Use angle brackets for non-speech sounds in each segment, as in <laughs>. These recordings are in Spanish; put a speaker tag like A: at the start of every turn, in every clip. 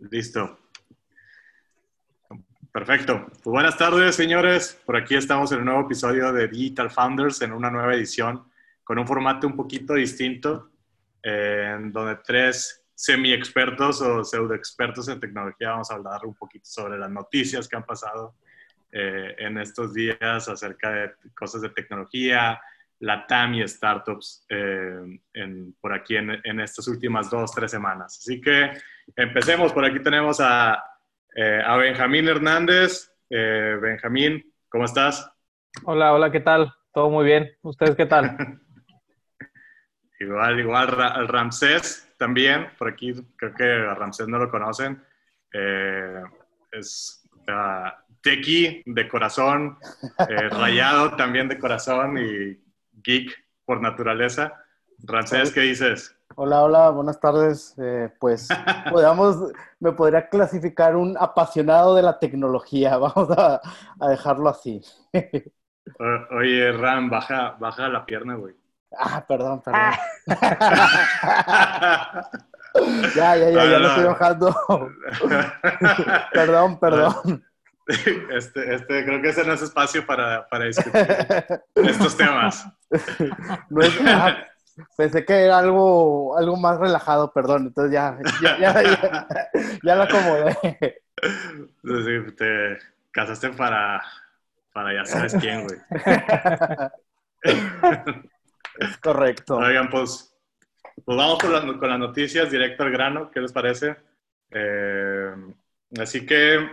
A: Listo. Perfecto. Pues buenas tardes, señores. Por aquí estamos en un nuevo episodio de Digital Founders, en una nueva edición, con un formato un poquito distinto, en donde tres semi-expertos o pseudo-expertos en tecnología vamos a hablar un poquito sobre las noticias que han pasado eh, en estos días acerca de cosas de tecnología, la TAM y startups eh, por aquí en, en, estas últimas dos, tres semanas. Así que empecemos. Por aquí tenemos a, eh, a Benjamín Hernández. Eh, Benjamín, ¿cómo estás?
B: Hola, hola, ¿qué tal? Todo muy bien. ¿Ustedes qué tal? <laughs>
A: igual, igual, Ra Ramsés también. Por aquí creo que a Ramsés no lo conocen. es uh, tequi de corazón, <laughs> rayado también de corazón y geek por naturaleza. Ramsés, ¿qué dices?
C: Hola, hola, buenas tardes. Eh, pues <laughs> podamos, me podría clasificar un apasionado de la tecnología. <laughs> Vamos a, a dejarlo así.
A: oye, Ram, baja, baja la pierna, güey.
C: Ah, perdón, perdón. <laughs> ya, ya, ya, ya lo estoy bajando. perdón, perdón. <laughs>
A: Este, este, creo que ese no es espacio para, para discutir estos temas. <laughs>
C: No es, ah, pensé que era algo, algo más relajado, perdón. Entonces ya, ya, ya, ya, ya lo acomodé.
A: Sí, te casaste para, para ya sabes quién, güey.
C: Es <laughs> correcto.
A: Oigan, pues, pues vamos con las, con las noticias, directo al grano. ¿Qué les parece? Eh, así que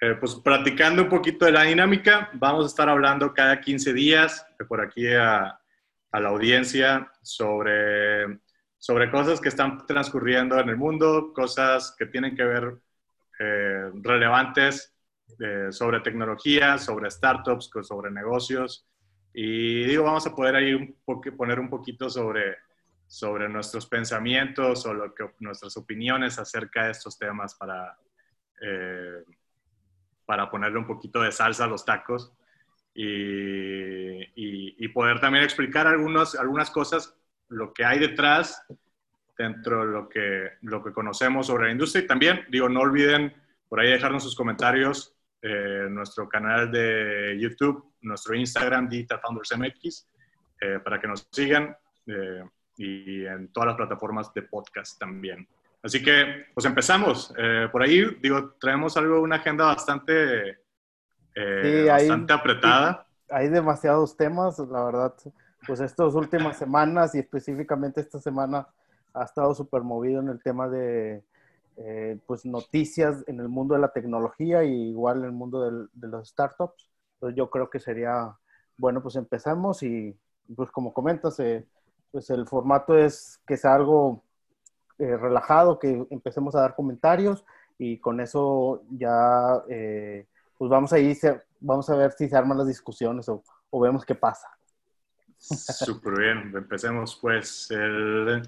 A: eh, pues practicando un poquito de la dinámica, vamos a estar hablando cada 15 días por aquí a, la audiencia sobre, sobre cosas que están transcurriendo en el mundo, cosas que tienen que ver eh, relevantes eh, sobre tecnología, sobre startups, sobre negocios. Y digo, vamos a poder ahí poner un poquito sobre, sobre nuestros pensamientos o nuestras opiniones acerca de estos temas para para ponerle un poquito de salsa a los tacos y, poder también explicar algunos, algunas cosas, lo que hay detrás dentro de lo que, lo que conocemos sobre la industria. Y también, digo, no olviden por ahí dejarnos sus comentarios eh, nuestro canal de YouTube, nuestro Instagram, Digital Founders MX, eh, para que nos sigan eh, y en todas las plataformas de podcast también. Así que, pues empezamos. Eh, por ahí, digo, traemos algo, una agenda bastante, eh, bastante apretada.
C: Hay demasiados temas, la verdad. Pues estas últimas <laughs> semanas y específicamente esta semana ha estado súper movido en el tema de eh, pues noticias en el mundo de la tecnología y igual en el mundo de los startups. Entonces yo creo que sería, bueno, pues empezamos y pues como comentas, pues el formato es que sea algo eh, relajado, que empecemos a dar comentarios y con eso ya eh, pues vamos a ir, vamos a ver si se arman las discusiones o, o vemos qué pasa.
A: Súper bien, empecemos pues. El,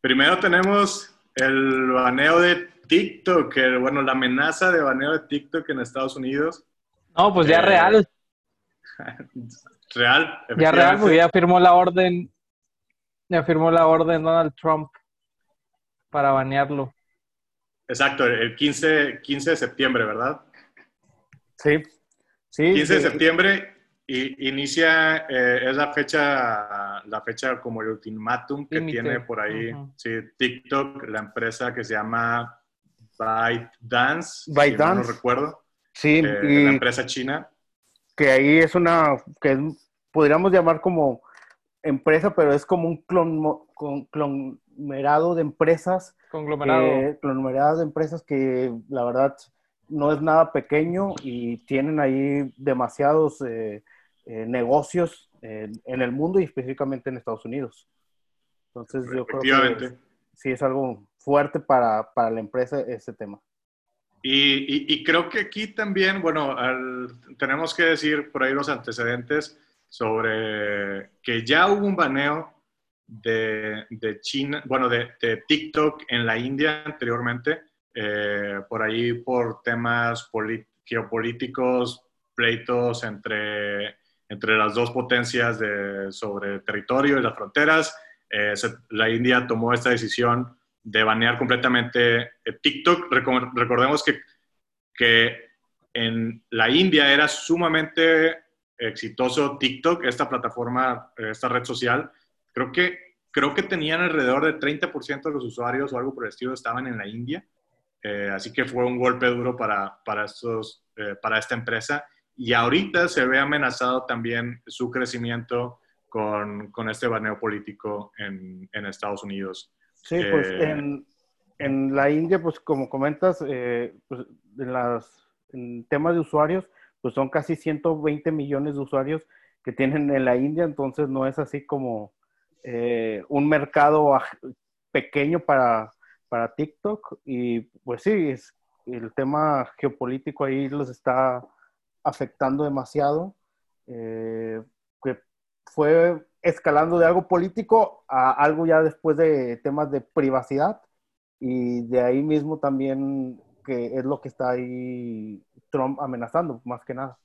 A: primero tenemos el baneo de TikTok, que, bueno, la amenaza de baneo de TikTok en Estados Unidos.
B: No, pues ya eh, real. <laughs>
A: Real.
B: Ya real, porque ya firmó la orden, ya firmó la orden Donald Trump para banearlo.
A: Exacto, el 15, 15 de septiembre, ¿verdad?
C: Sí. sí
A: 15 de septiembre y inicia, eh, es la fecha, la fecha como el ultimátum que tiene por ahí sí, TikTok, la empresa que se llama ByteDance,
C: ByteDance.
A: Si no recuerdo.
C: Sí,
A: eh, y la empresa china.
C: Que ahí es una, que podríamos llamar como empresa, pero es como un clon, clon conglomerado de empresas.
B: Conglomerado.
C: Eh, conglomerado de empresas que la verdad no es nada pequeño y tienen ahí demasiados eh, eh, negocios en el mundo y específicamente en Estados Unidos. Entonces yo creo que sí es algo fuerte para, para la empresa ese tema.
A: Y, y, creo que aquí también, bueno, tenemos que decir por ahí los antecedentes sobre que ya hubo un baneo de, de China, bueno, de, de, TikTok en la India anteriormente, eh, por ahí por temas geopolíticos, pleitos entre, entre las dos potencias de, sobre territorio y las fronteras. Eh, la India tomó esta decisión de banear completamente eh, TikTok. recordemos que, que en la India era sumamente exitoso TikTok, esta plataforma, esta red social. Creo que, creo que tenían alrededor del 30% de los usuarios o algo por el estilo estaban en la India. Eh, así que fue un golpe duro para, para, estos, eh, para esta empresa. Y ahorita se ve amenazado también su crecimiento con, con este baneo político en, en Estados Unidos.
C: Sí, pues eh, en, en, la India, pues como comentas, pues, en, las, en temas de usuarios, pues son casi 120 millones de usuarios que tienen en la India, entonces no es así como un mercado pequeño para, para TikTok y pues sí, es, el tema geopolítico ahí los está afectando demasiado, eh, que fue escalando de algo político a algo ya después de temas de privacidad y de ahí mismo también que es lo que está ahí Trump amenazando, más que nada.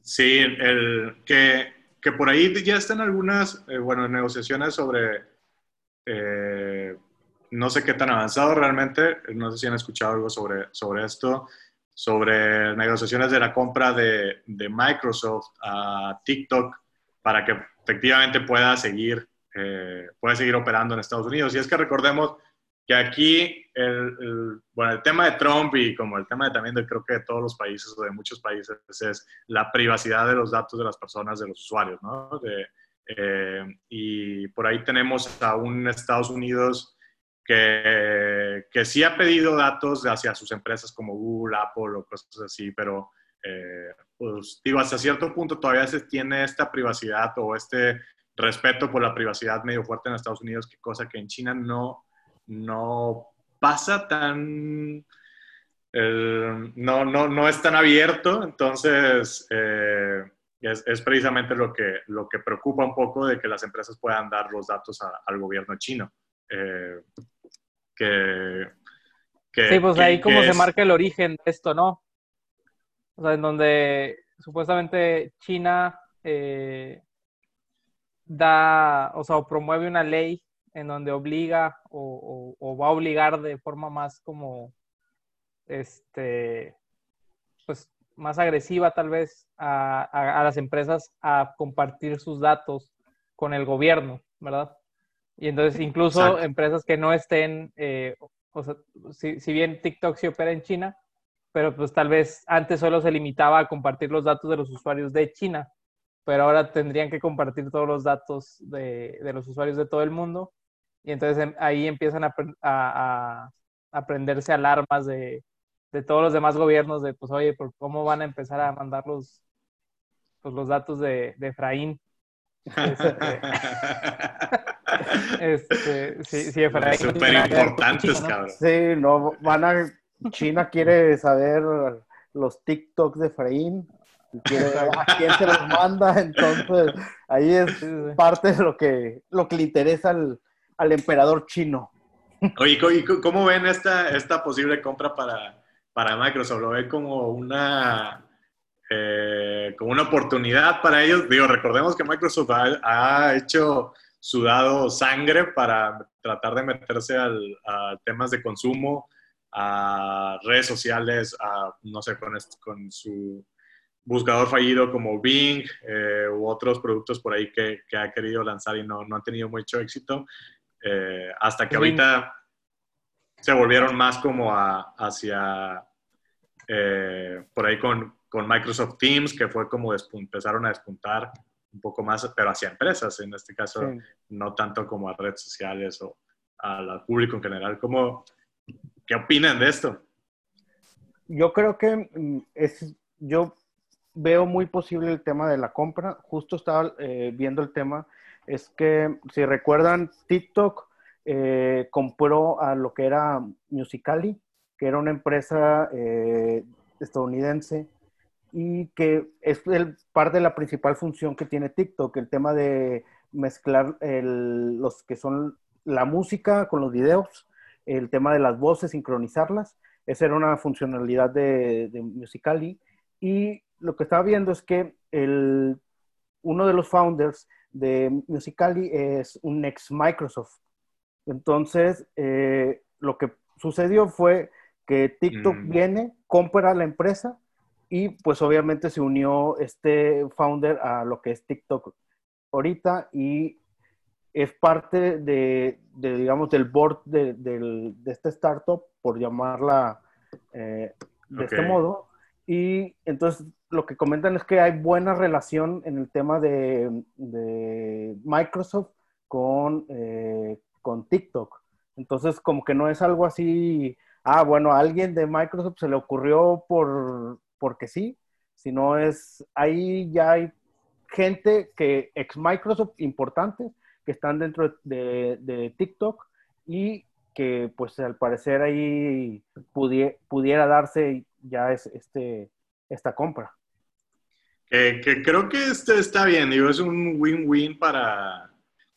A: Sí, el, que, que por ahí ya están algunas, eh, bueno, negociaciones sobre eh, no sé qué tan avanzado realmente, no sé si han escuchado algo sobre, sobre esto, sobre negociaciones de la compra de, de Microsoft a TikTok para que efectivamente pueda seguir, eh, pueda seguir operando en Estados Unidos. Y es que recordemos que aquí el, bueno, el tema de Trump y como el tema de, también de creo que de todos los países o de muchos países es la privacidad de los datos de las personas, de los usuarios, ¿no? Eh, y por ahí tenemos a un Estados Unidos que, que sí ha pedido datos hacia sus empresas como Google, Apple o cosas así, pero eh, pues digo, hasta cierto punto todavía se tiene esta privacidad o este respeto por la privacidad medio fuerte en Estados Unidos, que cosa que en China no, no pasa tan... no, no, no es tan abierto, entonces eh, es, es, precisamente lo que, lo que preocupa un poco de que las empresas puedan dar los datos al gobierno chino. Eh, que,
B: sí, pues ahí como se marca el origen de esto, ¿no? O sea, en donde supuestamente China eh, da, o sea, promueve una ley en donde obliga o, va a obligar de forma más como, este, pues más agresiva tal vez a, las empresas a compartir sus datos con el gobierno, ¿verdad? Y entonces incluso empresas que no estén, eh, o sea, si, si, bien TikTok sí opera en China, pero pues tal vez antes solo se limitaba a compartir los datos de los usuarios de China, pero ahora tendrían que compartir todos los datos de, de los usuarios de todo el mundo. Y entonces em, ahí empiezan a, a, a prenderse alarmas de, de, todos los demás gobiernos de, pues, oye, ¿por ¿cómo van a empezar a mandar los, pues, los datos de, de Efraín? <laughs> Este, <laughs> este, sí, sí, Efraín.
A: Súper importantes, cabrón.
C: Sí, no, van a. China quiere saber los TikToks de Efraín, quiere a quién se los manda, entonces ahí es parte de lo que, lo que le interesa al, al emperador chino.
A: Oye, ¿cómo ven esta, esta posible compra para, para Microsoft? ¿Lo ven como una, eh, como una oportunidad para ellos? Digo, recordemos que Microsoft ha, ha hecho sudado sangre para tratar de meterse al, a temas de consumo, a redes sociales, a, no sé, con, con su buscador fallido como Bing eh, u otros productos por ahí que, que, ha querido lanzar y no, no han tenido mucho éxito, eh, hasta que ahorita se volvieron más como a, hacia, eh, por ahí con, con, Microsoft Teams, que fue como empezaron a despuntar un poco más, pero hacia empresas, en este caso, no tanto como a redes sociales o al público en general. ¿Cómo, ¿Qué opinan de esto?
C: Yo creo que mm, es, yo veo muy posible el tema de la compra. Justo estaba eh, viendo el tema, es que si recuerdan, TikTok eh, compró a lo que era Musicali, que era una empresa eh, estadounidense y que es el, parte de la principal función que tiene TikTok, el tema de mezclar los que son la música con los videos, el tema de las voces, sincronizarlas. Esa era una funcionalidad de, de Musicali. Y lo que estaba viendo es que el, uno de los founders de Musicali es un ex Microsoft. Entonces, eh, lo que sucedió fue que TikTok
A: Mm.
C: viene, compra la empresa y pues obviamente se unió este founder a lo que es TikTok ahorita y es parte de, de, digamos, del board de, del- de este startup, por llamarla eh, de este
A: Ok.
C: modo. Y entonces lo que comentan es que hay buena relación en el tema de, Microsoft con, eh, con TikTok. Entonces como que no es algo así, ah, bueno, a alguien de Microsoft se le ocurrió por, porque sí, sino es, ahí ya hay gente que ex Microsoft importantes que están dentro de, TikTok y que pues al parecer ahí pudie- pudiera darse ya es, este, esta compra.
A: Que, que creo que este está bien, digo, es un win-win para,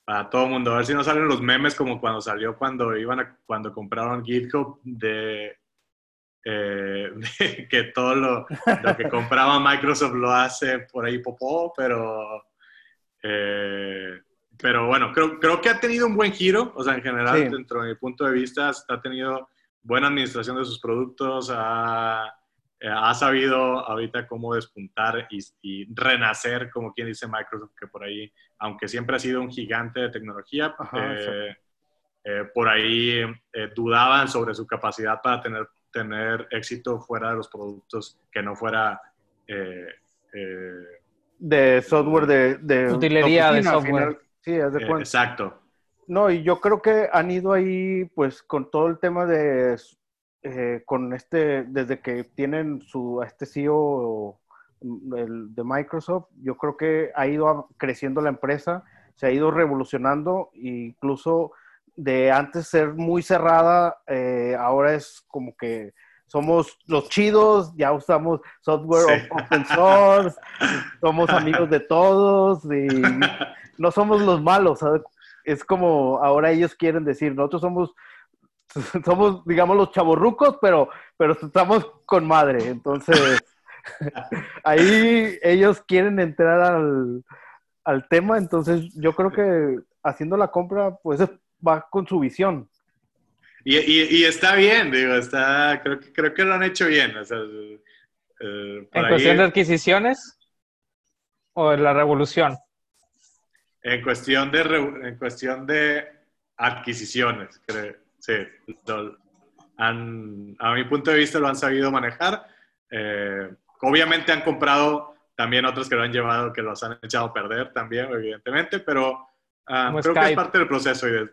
A: para todo el mundo. A ver si no salen los memes como cuando salió cuando iban a, cuando compraron GitHub de, eh, <laughs> de que todo lo, lo que compraba Microsoft lo hace por ahí popó, pero eh, pero bueno, creo, creo que ha tenido un buen giro, o sea, en general,
C: Sí.
A: dentro de mi punto de vista, ha tenido buena administración de sus productos, ha, eh, ha sabido ahorita cómo despuntar y, y renacer, como quien dice Microsoft, que por ahí, aunque siempre ha sido un gigante de tecnología,
C: Ajá,
A: eh, eh, por ahí eh, dudaban sobre su capacidad para tener, tener éxito fuera de los productos que no fuera... eh, eh,
C: De software de... de
B: Utilería de
C: oficina, al
B: software.
C: final. Sí, haz de
A: eh,
C: cuenta.
A: exacto.
C: No, y yo creo que han ido ahí, pues, con todo el tema de, eh, con este, desde que tienen su, este CEO el- de Microsoft, yo creo que ha ido creciendo la empresa, se ha ido revolucionando, incluso de antes ser muy cerrada, eh, ahora es como que somos los chidos, ya usamos software
A: Sí.
C: open source, <laughs> somos amigos de todos y <laughs> no somos los malos, ¿sabes? es como ahora ellos quieren decir, nosotros somos, <laughs> somos, digamos, los chavorrucos, pero, pero estamos con madre. Entonces, <laughs> ahí ellos quieren entrar al, al tema, entonces yo creo que haciendo la compra, pues va con su visión.
A: Y, y, y está bien, digo, está, creo que, creo que lo han hecho bien. O sea, eh,
B: ¿En cuestión de adquisiciones o en la revolución?
A: En cuestión de, en cuestión de adquisiciones, creo. Sí, lo han- a mi punto de vista lo han sabido manejar. Eh, obviamente han comprado también otros que lo han llevado, que los han echado a perder también, evidentemente, pero
B: Como
A: creo que es
B: Skype.
A: parte del proceso y de,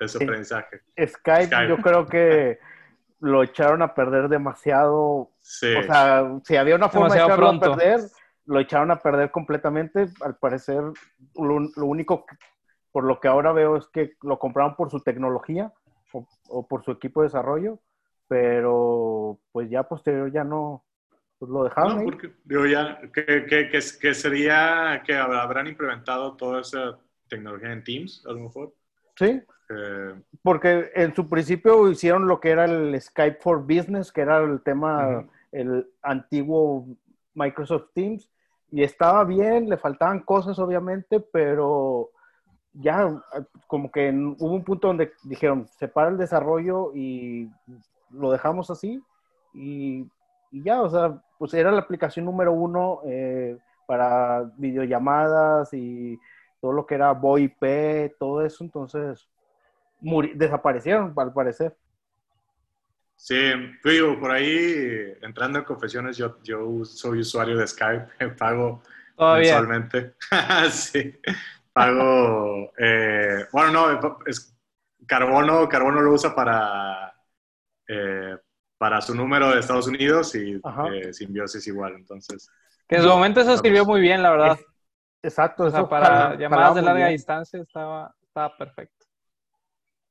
A: de su
C: Sí.
A: aprendizaje.
C: Skype,
A: Skype.
C: yo creo que <laughs> lo echaron a perder demasiado.
A: Sí.
C: O sea, si había una forma
B: Demasiado
C: de echarlo
B: pronto.
C: a perder, lo echaron a perder completamente. Al parecer, lo, lo único que- por lo que ahora veo es que lo compraron por su tecnología o, o por su equipo de desarrollo, pero pues ya posterior ya no, pues lo dejaron
A: No, porque, digo, ya, que, que, que, que sería que habrán implementado toda esa tecnología en Teams, a lo mejor.
C: Sí,
A: Eh,
C: porque en su principio hicieron lo que era el Skype for Business, que era el tema,
A: Ujú.
C: el antiguo Microsoft Teams, y estaba bien, le faltaban cosas obviamente, pero ya como que hubo un punto donde dijeron, separa el desarrollo y lo dejamos así, y, y ya, o sea, pues era la aplicación número uno eh, para videollamadas y todo lo que era VoIP, todo eso, entonces desaparecieron al parecer.
A: sí, digo, por ahí, entrando en confesiones, yo, yo soy usuario de Skype, <laughs> pago
B: Todavía.
A: mensualmente. <laughs> sí, pago, eh, bueno, no, es Carbono, Carbono lo usa para, eh, para su número de Estados Unidos y eh, Symbiosis igual, entonces.
B: Que en su momento eso sirvió muy bien, la verdad.
C: Exacto,
B: O sea,
C: eso
B: para
C: jala-
B: llamadas de larga
C: bien.
B: distancia estaba, estaba perfecto.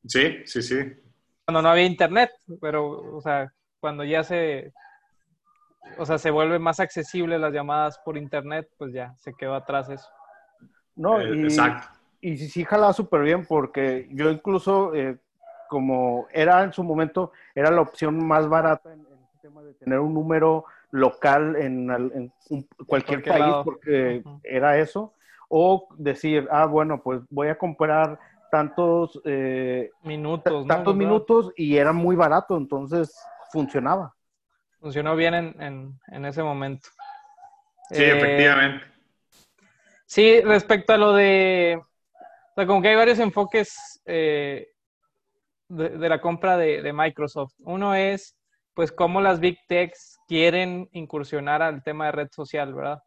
A: Sí, sí, sí.
B: Cuando no había internet, pero, o sea, cuando ya se, o sea, se vuelve más accesible las llamadas por internet, pues ya se quedó atrás eso.
C: No,
A: Eh,
C: y,
A: Exacto.
C: y sí, sí jalaba súper bien porque yo incluso, eh, como era en su momento, era la opción más barata en, en este tema de tener un número local en, en un- cualquier país
B: lado.
C: porque era eso. O decir, ah, bueno, pues voy a comprar tantos eh,
B: minutos,
C: tantos minutos y era muy barato, entonces funcionaba.
B: Funcionó bien en, en, ese momento.
A: Sí, efectivamente.
B: Sí, respecto a lo de, o sea, como que hay varios enfoques eh, de, la compra de, Microsoft. Uno es, pues, cómo las Big Techs quieren incursionar al tema de red social, ¿verdad?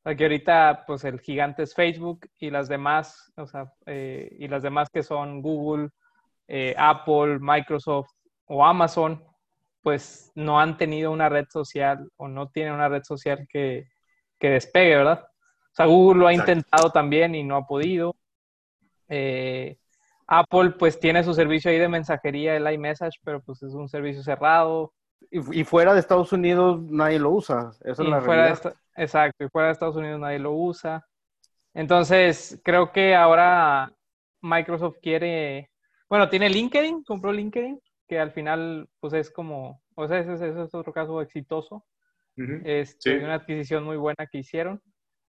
B: O sea, que ahorita, pues, el gigante es Facebook y las demás, o sea, eh, y las demás que son Google, eh, Apple, Microsoft o Amazon, pues, no han tenido una red social o no tienen una red social que, que despegue, ¿verdad? O sea, Google lo ha intentado también y no ha podido. Eh, Apple pues tiene su servicio ahí de mensajería, el iMessage, pero pues es un servicio cerrado.
C: Y, fuera de Estados Unidos nadie lo usa, eso es la realidad.
B: exacto, y fuera de Estados Unidos nadie lo usa. Entonces, creo que ahora Microsoft quiere, bueno, tiene LinkedIn, compró LinkedIn, que al final pues es como, o sea, ese, es otro caso exitoso. es este, una adquisición muy buena que hicieron.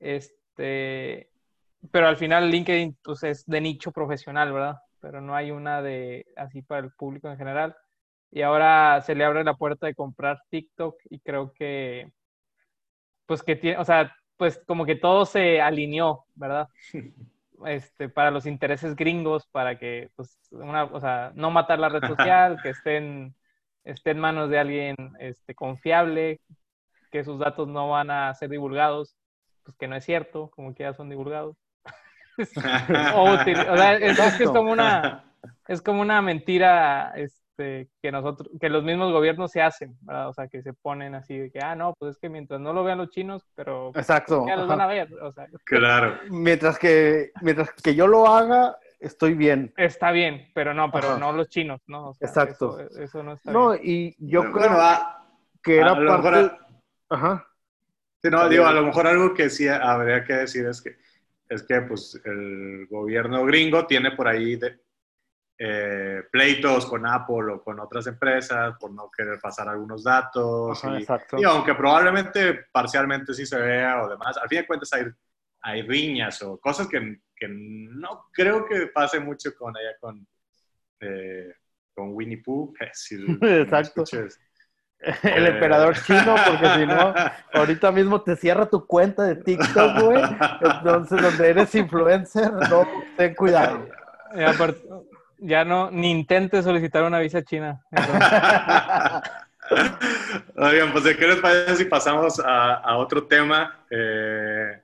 B: Este, pero al final LinkedIn pues, es de nicho profesional, ¿verdad? Pero no hay una de así para el público en general. Y ahora se le abre la puerta de comprar TikTok y creo que, pues que tiene, o sea, pues como que todo se alineó, ¿verdad? <laughs> Este, para los intereses gringos, para que, pues, una, o sea, no matar la red social, que estén, esté en manos de alguien este, confiable, que sus datos no van a ser divulgados pues que no es cierto, como que ya son divulgados. <laughs> <laughs> o, sea, es, que es como una <laughs> es como una mentira este, que nosotros que los mismos gobiernos se hacen, ¿verdad? O sea, que se ponen así de que ah, no, pues es que mientras no lo vean los chinos, pero
C: Exacto.
B: ya los van a ver, o sea,
A: claro.
C: Mientras que mientras que yo lo haga estoy bien.
B: Está bien, pero no, pero no los chinos, ¿no?
C: Exacto.
B: Eso, no está
C: no,
B: bien.
C: y yo creo que era parte... Ajá.
A: Sí, no, digo, a lo mejor algo que sí habría que decir es que, es que pues, el gobierno gringo tiene por ahí de, eh, pleitos con Apple o con otras empresas por no querer pasar algunos datos. y, aunque probablemente parcialmente sí se vea o demás, al fin de cuentas hay, hay riñas o cosas que, que no creo que pase mucho con allá con, eh, con Winnie Pooh. <laughs>
C: Exacto. <laughs> el emperador chino, porque si no, ahorita mismo te cierra tu cuenta de TikTok, güey. Entonces, donde eres influencer, no, ten cuidado.
B: Ya, no, ni intentes solicitar una visa china. <laughs>
A: Oigan, pues de qué les parece si pasamos a, otro tema. Eh,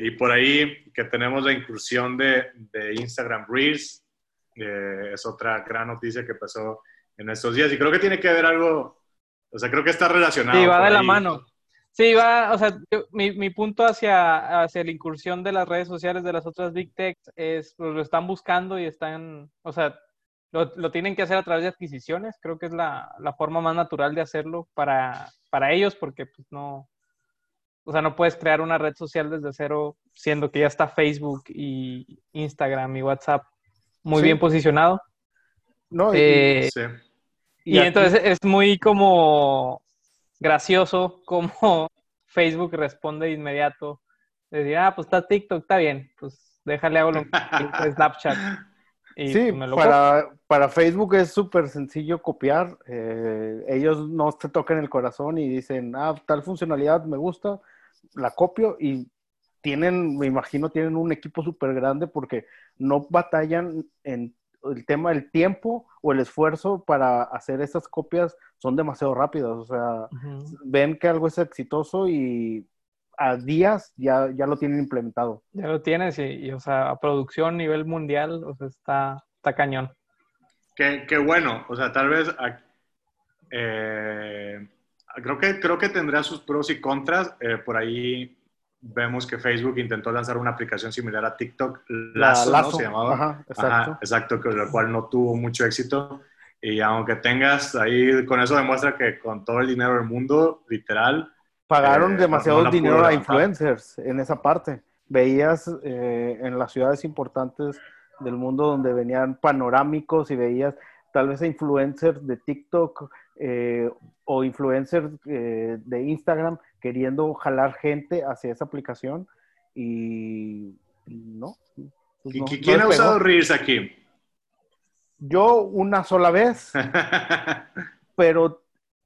A: y por ahí que tenemos la incursión de, Instagram Reels. es otra gran noticia que pasó en estos días. Y creo que tiene que ver algo, o sea, creo que está relacionado.
B: Sí, va de la mano. Sí, va, o sea, mi, mi, punto hacia, hacia la incursión de las redes sociales de las otras Big Techs es, pues lo están buscando y están, o sea, lo, lo, tienen que hacer a través de adquisiciones. Creo que es la, la forma más natural de hacerlo para, para ellos, porque pues no, o sea, no puedes crear una red social desde cero, siendo que ya está Facebook y Instagram y WhatsApp muy bien posicionado.
C: No, eh, sí.
B: Y, entonces es muy como gracioso como <laughs> Facebook responde de inmediato. Decir, ah, pues está TikTok, está bien, pues déjale hago lo Snapchat.
C: Y sí, pues, para, para, Facebook es súper sencillo copiar. Eh, ellos no te tocan el corazón y dicen, ah, tal funcionalidad me gusta, la copio y tienen, me imagino, tienen un equipo súper grande porque no batallan en el tema del tiempo o el esfuerzo para hacer esas copias son demasiado rápidas. O sea, ven que algo es exitoso y a días ya, ya lo tienen implementado.
B: Ya lo tienes y, o sea, a producción a nivel mundial, o sea, está, está cañón.
A: Qué, qué bueno, o sea, tal vez eh, creo, que, creo que tendrá sus pros y contras. Eh, por ahí vemos que Facebook intentó lanzar una aplicación similar a TikTok, Lazo, ¿no? Se llamaba. Ajá, exacto. exacto, con lo cual no tuvo mucho éxito. Y aunque tengas ahí, con eso demuestra que con todo el dinero del mundo, literal.
C: Pagaron eh, demasiado dinero a influencers en esa parte. Veías eh, en las ciudades importantes del mundo donde venían panorámicos y veías tal vez a influencers de TikTok eh, o influencers de Instagram queriendo jalar gente hacia esa aplicación y no, pues,
A: ¿Y
C: no-
A: qui-
C: no
A: quién ha usado Reels aquí?
C: Yo una sola vez, <laughs> pero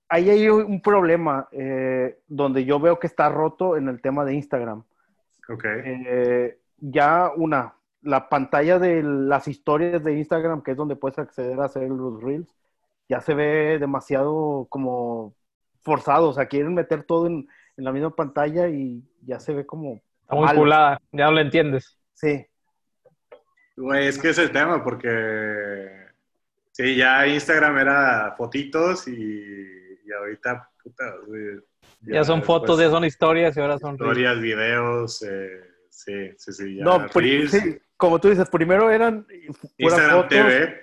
C: ahí hay un problema eh, donde yo veo que está roto en el tema de Instagram.
A: ok.
C: Eh, ya una, la pantalla de las historias de Instagram, que es donde puedes acceder a hacer los reels, ya se ve demasiado como forzado, o sea, quieren meter todo en, en la misma pantalla y ya se ve como...
B: Está muy pulada, ya no lo entiendes.
C: Sí,
A: Güey, es que es el tema, porque sí, ya Instagram era fotitos y, y ahorita, puta, güey,
B: Ya, son
A: después
B: fotos, ya son historias y ahora son reels.
A: historias, videos, eh, sí, sí, sí, ya
C: no,
A: Reels,
C: sí, como tú dices, primero eran
A: Instagram
C: fotos.
A: TV,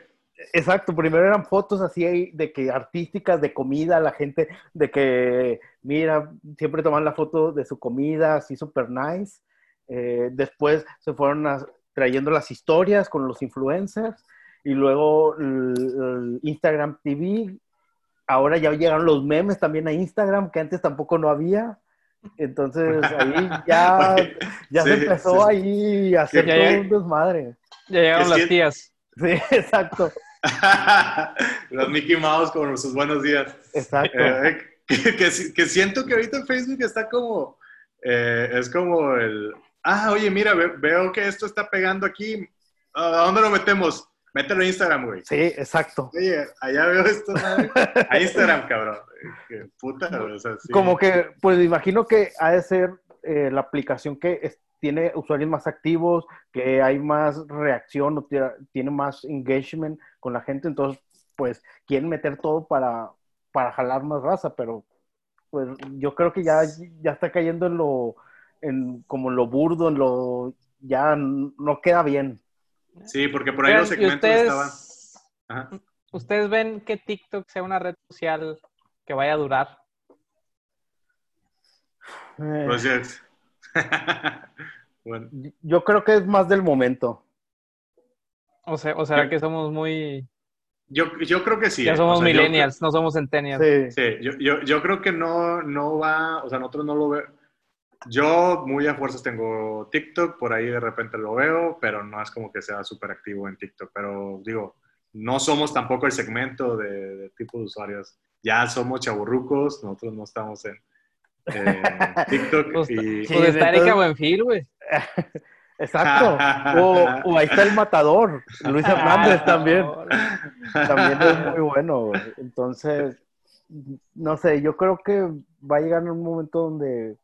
C: Exacto, primero eran fotos así de que artísticas, de comida, la gente, de que, mira, siempre toman la foto de su comida, así super nice. Eh, después se fueron a- trayendo las historias con los influencers y luego el Instagram TV. Ahora ya llegaron los memes también a Instagram, que antes tampoco no había. Entonces <laughs> ahí ya, ya se empezó
A: sí.
C: ahí a hacer
B: Ya
C: todo un desmadre.
B: Ya llegaron las
A: que-
B: tías.
C: Sí, <laughs> exacto, <laughs>
A: los Mickey Mouse con sus buenos días.
C: exacto.
A: Eh, que, que, que siento que ahorita Facebook está como, eh, es como el, ah, oye, mira, ve- veo que esto está pegando aquí, ¿a dónde lo metemos? Mételo a Instagram, güey.
C: Sí, exacto.
A: Oye, allá veo esto. <laughs> A Instagram, cabrón. Que puta, o sea, sí.
C: Como que, pues imagino que ha de ser eh, la aplicación que es- tiene usuarios más activos, que hay más reacción, o tira- tiene más engagement con la gente, entonces, pues quieren meter todo para, para jalar más raza, pero pues yo creo que ya, ya está cayendo en lo, en como lo burdo, en lo, ya no queda bien.
A: Sí, porque por ahí los
B: ¿y
A: segmentos
B: ustedes,
A: estaban. Ajá.
B: ¿Ustedes ven que TikTok sea una red social que vaya a durar?
C: Eh,
A: Pues es. <laughs> bueno,
C: yo creo que es más del momento.
B: O sea, o sea
A: Yo-
B: que somos muy...
A: yo, yo creo que sí.
B: ya
A: eh.
B: somos
A: O sea, yo
B: millennials, no somos centennials.
C: Sí.
A: Sí, yo, yo, yo creo que no, no va, o sea, nosotros no lo veo. Yo muy a fuerzas tengo TikTok, por ahí de repente lo veo, pero no es como que sea súper activo en TikTok. Pero digo, no somos tampoco el segmento de, de tipo de usuarios. Ya somos chaburrucos, nosotros no estamos en, en <laughs> TikTok.
B: Pues,
A: y,
C: Sí,
B: Pues está Erika
C: entonces-
B: Buenfil, güey. <laughs>
C: Exacto. O, o ahí está el matador, Luis Hernández también. También es <laughs> muy bueno, güey. Entonces, no sé, yo creo que va a llegar un momento donde,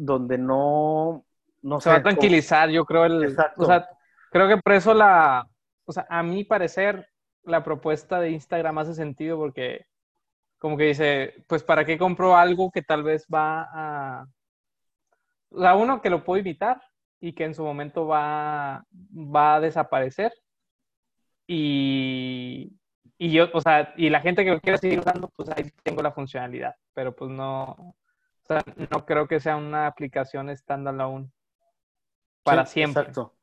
C: donde no, no
B: Se va a tranquilizar, yo creo. El,
C: Exacto.
B: O sea, creo que por eso la... O sea, a mi parecer, la propuesta de Instagram hace sentido porque como que dice, pues ¿para qué compro algo que tal vez va a... O sea, uno que lo puedo imitar y que en su momento va, va a desaparecer. Y, y yo, o sea, y la gente que lo quiera seguir usando, pues ahí tengo la funcionalidad. Pero pues no, sea, no creo que sea una aplicación standalone para
C: Sí,
B: siempre.
C: Exacto.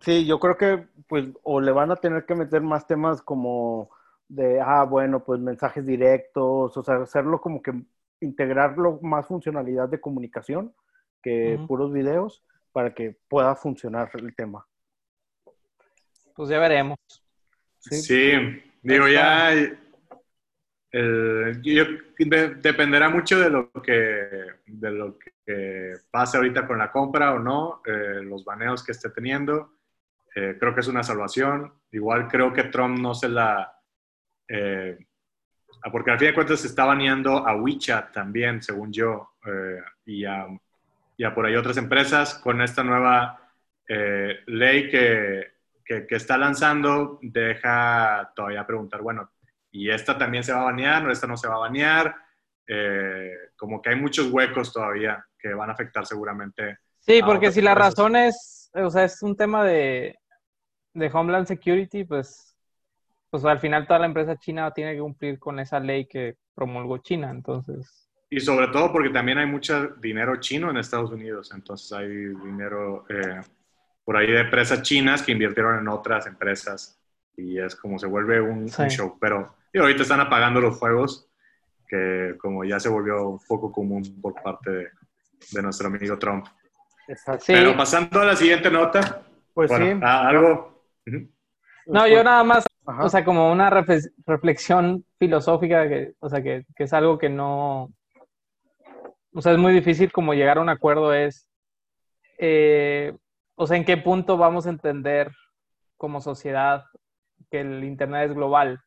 C: Sí, yo creo que pues o le van a tener que meter más temas como de, ah, bueno, pues mensajes directos, o sea, hacerlo como que integrarlo más funcionalidad de comunicación que puros videos para que pueda funcionar el tema.
B: Pues ya veremos.
C: Sí.
A: Sí, digo, ya el- yo- de- dependerá mucho de lo que de lo que pase ahorita con la compra o no, eh, los baneos que esté teniendo. Eh, creo que es una salvación. Igual creo que Trump no se la... eh, porque al fin de cuentas se está baneando a WeChat también, según yo, eh, y, a, y a por ahí otras empresas con esta nueva eh, ley que, que, que está lanzando, deja todavía preguntar, bueno, ¿y esta también se va a banear o esta no se va a banear? Eh, como que hay muchos huecos todavía que van a afectar seguramente.
B: Sí, porque si la razón es, o sea, es un tema de, de Homeland Security, pues, pues al final toda la empresa china tiene que cumplir con esa ley que promulgó China. Entonces,
A: Y sobre todo porque también hay mucho dinero chino en Estados Unidos, entonces hay dinero eh, por ahí de empresas chinas que invirtieron en otras empresas y es como se vuelve un,
B: Sí.
A: un show. Pero y ahorita están apagando los fuegos, que como ya se volvió un poco común por parte de, de nuestro amigo Trump.
C: Exacto.
B: sí,
A: Pero pasando a la siguiente nota,
C: Pues sí.
A: Ah, algo.
B: No, yo nada más, o sea, como una reflexión filosófica, que, o sea, que, que, es algo que no, o sea, es muy difícil como llegar a un acuerdo, es, eh, o sea, en qué punto vamos a entender como sociedad que el Internet es global.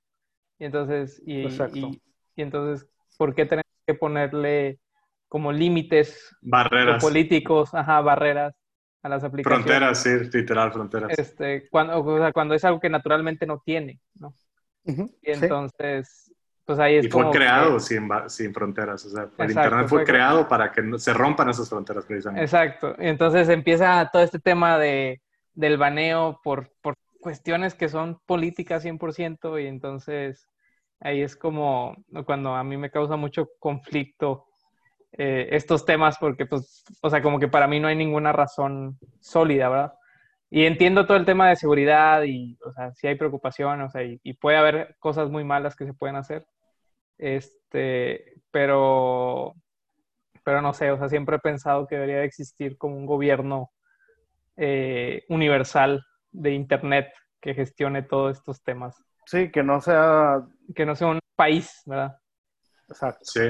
B: Y entonces, y, y, entonces, ¿por qué tenemos que ponerle como límites
A: barreras
B: políticos, ajá, barreras a las aplicaciones?
A: Fronteras, sí, literal, fronteras.
B: Este, cuando, o sea, cuando es algo que naturalmente no tiene, ¿no? y entonces, pues ahí es
A: y fue creado sin, sin, fronteras, o sea, el Internet fue, creado para que se rompan esas fronteras precisamente.
B: Exacto, y entonces empieza todo este tema de, del baneo por, por cuestiones que son políticas 100% y entonces ahí es como cuando a mí me causa mucho conflicto eh, estos temas porque pues, o sea, como que para mí no hay ninguna razón sólida, ¿verdad? Y entiendo todo el tema de seguridad y, o sea, si hay preocupación, o sea, y, puede haber cosas muy malas que se pueden hacer, este, pero, pero no sé, o sea, siempre he pensado que debería existir como un gobierno eh, universal de Internet que gestione todos estos temas.
C: Sí, que no sea...
B: Que no sea un país, ¿verdad?
C: Exacto.
A: Sí.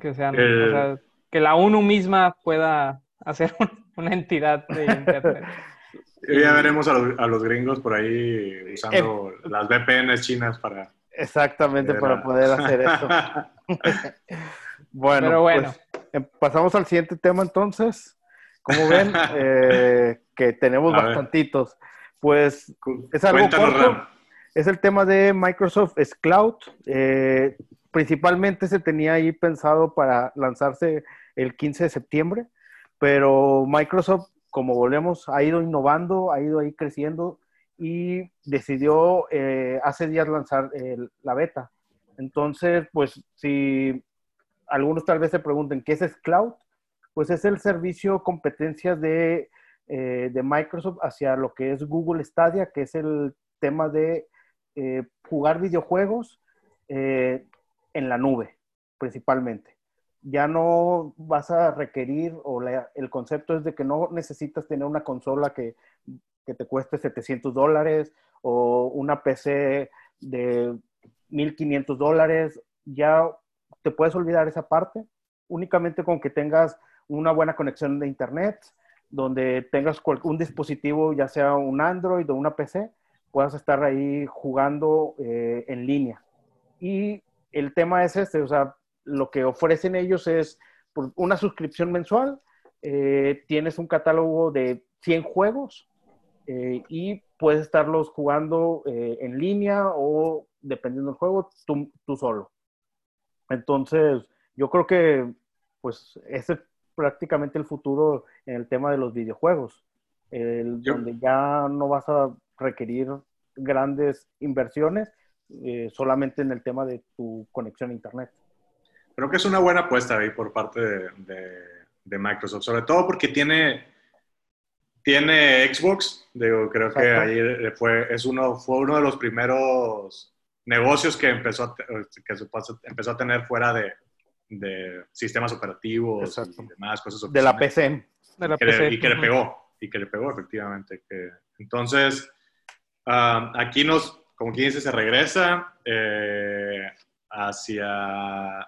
B: Que, sean, o sea, que la ONU misma pueda hacer <laughs> una entidad de Internet. <laughs>
A: ya veremos a los, a los, gringos por ahí usando eh, las VPNs chinas para...
C: Exactamente, para poder hacer eso. <laughs> bueno,
B: Pero bueno.
C: Pues, em, pasamos al siguiente tema entonces. Como ven, eh, que tenemos bastantitos. Pues es algo corto. Es el tema de Microsoft es Cloud. Eh, principalmente se tenía ahí pensado para lanzarse el 15 de septiembre, pero Microsoft, como volvemos, ha ido innovando, ha ido ahí creciendo y decidió eh, hace días lanzar la beta. Entonces, pues si algunos tal vez se pregunten, ¿qué es Cloud? Pues es el servicio competencias de, eh, de Microsoft hacia lo que es Google Stadia, que es el tema de eh, jugar videojuegos en la nube, principalmente. Ya no vas a requerir, o el concepto es de que no necesitas tener una consola que, te cueste 700 dólares o una PC de 1500 dólares, ya te puedes olvidar esa parte, únicamente con que tengas una buena conexión de internet, donde tengas un dispositivo, ya sea un Android o una PC, puedas estar ahí jugando eh, en línea. Y el tema es este, o sea, lo que ofrecen ellos es una suscripción mensual, eh, tienes un catálogo de 100 juegos eh, y puedes estarlos jugando en línea o, dependiendo del juego, tú, solo. Entonces, yo creo que pues ese es prácticamente el futuro en el tema de los videojuegos, donde ya no vas a requerir grandes inversiones solamente en el tema de tu conexión a Internet.
A: Creo que es una buena apuesta ahí por parte de, Microsoft, sobre todo porque tiene, tiene Xbox. Digo, creo que ahí fue, es uno, fue uno de los primeros negocios que empezó a, que empezó a tener fuera de, de sistemas operativos y demás cosas.
C: De la PC.
A: Y que le pegó, y que le pegó efectivamente. Que, entonces, ah, aquí nos, como quien dice, se regresa eh, hacia